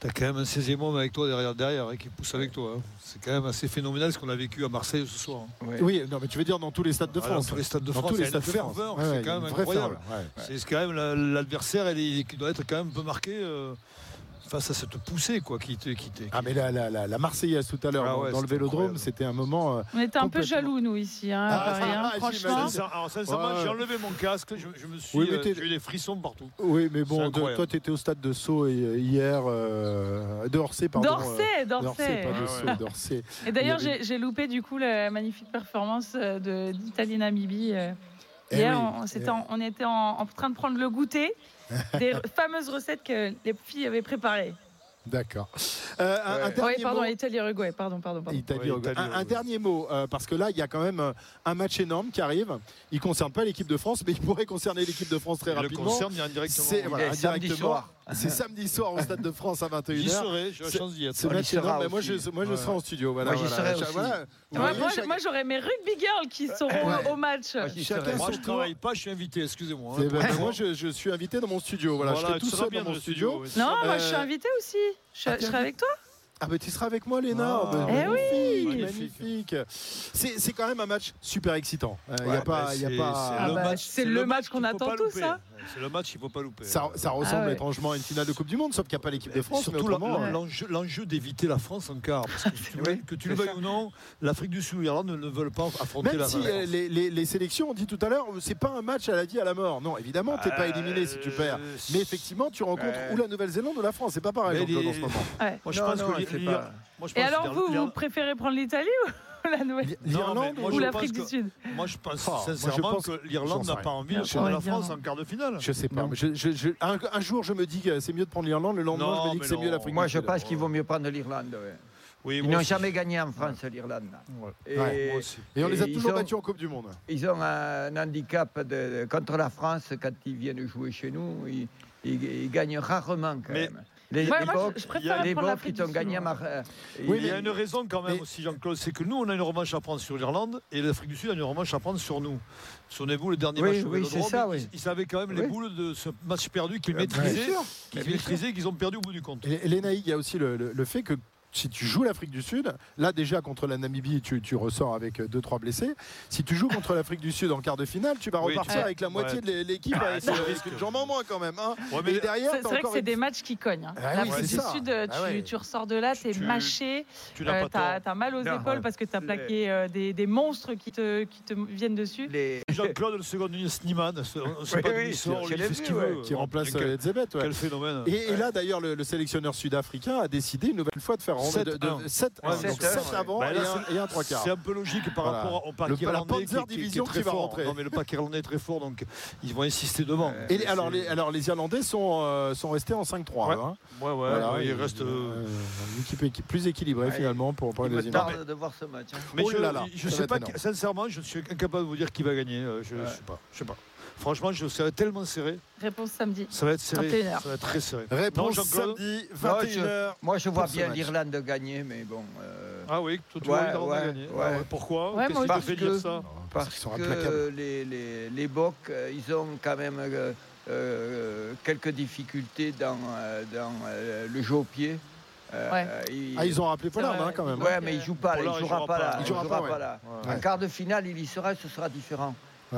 tu as quand même un 16e homme avec toi derrière, derrière hein, qui pousse avec toi. Hein. C'est quand même assez phénoménal ce qu'on a vécu à Marseille ce soir. Hein. Oui, non, mais tu veux dire dans tous les stades de France Dans tous les stades de France, c'est quand même incroyable. C'est quand même l'adversaire qui doit être quand même un peu marqué. Euh, face à cette poussée quoi, qui, qui, qui Ah, mais la, la, la, Marseillaise tout à l'heure ah dans, le vélodrome, c'était un moment. Euh, on était un peu jaloux, nous, ici, hein, ah, Paris, hein, franchement. j'ai enlevé mon casque, je, me suis. Oui, euh, j'ai eu des frissons partout. Oui, mais bon, toi, tu étais au stade de Sceaux hier, euh, d'Orsay, pardon. D'Orsay, d'Orsay. pas de d'Orsay. Et d'ailleurs, j'ai loupé, du coup, la magnifique performance d'Italie-Namibie. Eh hier, on, on, était en train de prendre le goûter des fameuses recettes que les filles avaient préparées. D'accord. Euh, un, oui, pardon, Italie-Uruguay, pardon, pardon, pardon. Italie, un, dernier mot, euh, parce que là, il y a quand même euh, un match énorme qui arrive. Il ne concerne pas l'équipe de France, mais il pourrait concerner l'équipe de France très rapidement. Il le concerne indirectement. C'est voilà, indirectement. C'est samedi soir au Stade de France à 21h. J'y serai, j'ai la chance d'y être. C'est match énorme, mais moi, je, moi, je serai en studio. Voilà, moi, j'y serai aussi. moi, j'aurai mes rugby girls qui seront au match. Moi, je ne travaille pas, je suis invité, excusez-moi. Hein. Ben, moi, je suis invité dans mon studio. Voilà, je serai tout seul dans mon studio. Non, moi, je suis invité aussi. Je serai avec toi ah bah tu seras avec moi Léna. Ah, bah, eh oui magnifique. C'est quand même un match super excitant. Il euh, y a pas, y a pas... C'est le match, qu'on attend tous. Hein. C'est le match qu'il ne faut pas louper. Ça, ressemble ah étrangement à une finale de Coupe du Monde, sauf qu'il n'y a pas l'équipe de France. Surtout l'enjeu d'éviter la France en quart. que tu, le veuilles ou non, l'Afrique du Sud ou l'Irlande ne veulent pas affronter Même la si euh, les, les, les, sélections, on dit tout à l'heure, c'est pas un match à la vie à la mort. Non, évidemment, tu n'es pas éliminé si tu perds. Euh, Mais effectivement, tu rencontres ou la Nouvelle-Zélande ou la France. C'est pas pareil en ce moment. Moi, je pense que. Et alors, vous, vous préférez prendre l'Italie ou la Nouvelle-Irlande ou l'Afrique du Sud Moi, je pense oh, sincèrement pense, que l'Irlande n'a pas envie de prendre la France en quart de finale. Je sais pas. Je, je, un, jour, je me dis que c'est mieux de prendre l'Irlande. Le lendemain, je me dis que c'est mieux l'Afrique. Moi, je pense qu'il vaut mieux prendre l'Irlande. ils n'ont jamais gagné en France, l'Irlande. Et, et, on les a toujours battus en Coupe du Monde. Ils ont un handicap de, contre la France quand ils viennent jouer chez nous. Ils, ils, gagnent rarement quand même. Les, ouais, moi, je, je les Bocs, ils ont gagné à Mar... Oui, il y a une raison quand même aussi, Jean-Claude, c'est que nous, on a une revanche à prendre sur l'Irlande et l'Afrique du Sud a une revanche à prendre sur nous. Souvenez-vous, le dernier oui, match oui, c'est ça, oui. ils, savaient quand même les boules de ce match perdu qu'ils maîtrisaient, qu'ils maîtrisaient, qu'ils ont perdu au bout du compte. Et, et il y a aussi le, le, le fait que si tu joues l'Afrique du Sud, là déjà contre la Namibie, tu, tu ressors avec 2-3 blessés. Si tu joues contre l'Afrique du Sud en quart de finale, tu vas repartir tu... avec la moitié ouais. de l'équipe. Ah, c'est risque de en moins quand même. Hein. Ouais, mais derrière, c'est vrai que c'est une... des matchs qui cognent. Hein. Ah, L'Afrique du ça. Sud, tu, ah, tu, ressors de là, t'es tu, mâché, tu euh, t'as as, mal aux non, épaules parce que t'as plaqué euh, des, des, monstres qui te, qui te viennent dessus. Les... Jean-Claude, le second Sniman, c'est pas oui, sort, il fait ce qu'il veut. Qui remplace Etzebet. Quel phénomène. Et là, d'ailleurs, le sélectionneur sud-africain a décidé une nouvelle fois de faire 7-1. 7 avant bah là, et, un, et, un, 3 quarts. C'est un peu logique par voilà. rapport au pack le, irlandais qui, qui, division qui, est très qui va fort. rentrer. Non mais le pack irlandais est très fort donc ils vont insister devant. Et les, alors, les, alors les Irlandais sont, euh, sont restés en 5-3. Ouais. Hein. ouais ouais, voilà, ouais, il reste euh, une équipe plus équilibrée ouais, finalement pour, pour les tarde de voir ce match. Hein. Mais oh je, là là, je sais pas sincèrement je suis incapable de vous dire qui va gagner. Euh, je sais pas. Je sais pas. Franchement, je serais tellement serré. Réponse samedi. Ça va être serré. Ça va être très serré. Réponse non, samedi, 21h. Moi, je vois bien l'Irlande gagner, mais bon. Euh... Ah oui, ouais, vois l'Irlande ouais, gagner. Ouais. Ah pourquoi ouais, Qu'est-ce qui te fait dire ça Parce que les, les, les Bocs, ils ont quand même euh, euh, quelques difficultés dans, euh, dans le jeu au pied. Ouais. Ils... Ah, ils ont rappelé Pollard hein, quand même. Ouais, mais il joue pas, Pollard, il jouera, pas là. Il jouera pas, pas là. En quart de finale, il y sera, ce sera différent.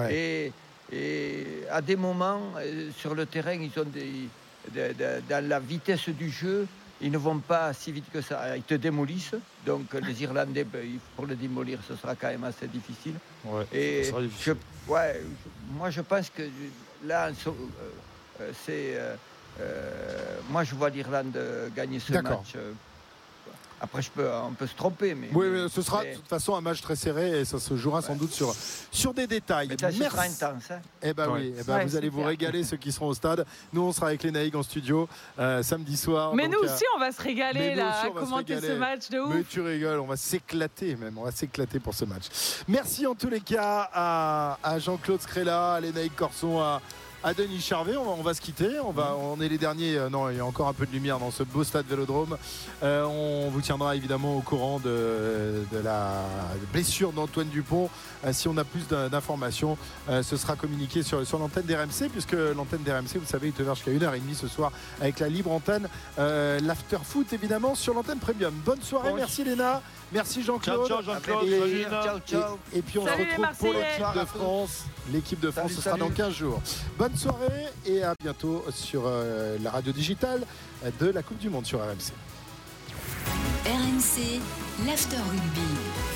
Et et à des moments, euh, sur le terrain, ils ont des, de, de, dans la vitesse du jeu, ils ne vont pas si vite que ça. Ils te démolissent. Donc les Irlandais, pour le démolir, ce sera quand même assez difficile. Ouais, et ça difficile. Je, ouais, moi, je pense que là, c'est. Euh, euh, moi, je vois l'Irlande gagner ce match. Après, je peux, on peut se tromper. Mais, oui, mais ce sera mais... de toute façon un match très serré et ça se jouera ouais. sans doute sur, sur des détails. Mais Merci. Sera intense, hein eh ben ouais. oui, eh ben ouais, vous allez vous régaler ceux qui seront au stade. Nous, on sera avec les Naïgs en studio euh, samedi soir. Mais donc, nous aussi, on va se régaler là, à commenter ce match de ouf. Mais tu rigoles, on va s'éclater même, on va s'éclater pour ce match. Merci en tous les cas à, à Jean-Claude Scrella, à les Naïgs Corson, à à Denis Charvet. On va, on va, se quitter. On, va, on est les derniers. Euh, non, il y a encore un peu de lumière dans ce beau stade Vélodrome. Euh, on vous tiendra évidemment au courant de, de la blessure d'Antoine Dupont. Euh, si on a plus d'informations, euh, ce sera communiqué sur, sur l'antenne d'RMC, puisque l'antenne d'RMC, vous savez, il te jusqu'à 1h30 ce soir avec la libre antenne. L'after foot, évidemment, sur l'antenne premium. Bonne soirée. Bon. Merci Léna. Merci Jean-Claude. Ciao, ciao Jean-Claude. Et, ciao, ciao. Et, et, puis on Salut se retrouve pour l'équipe de France. L'équipe de France, salut, ce sera salut. dans 15 jours. Bonne soirée et à bientôt sur euh, la radio digitale de la Coupe du Monde sur RMC. RMC, l'After Rugby.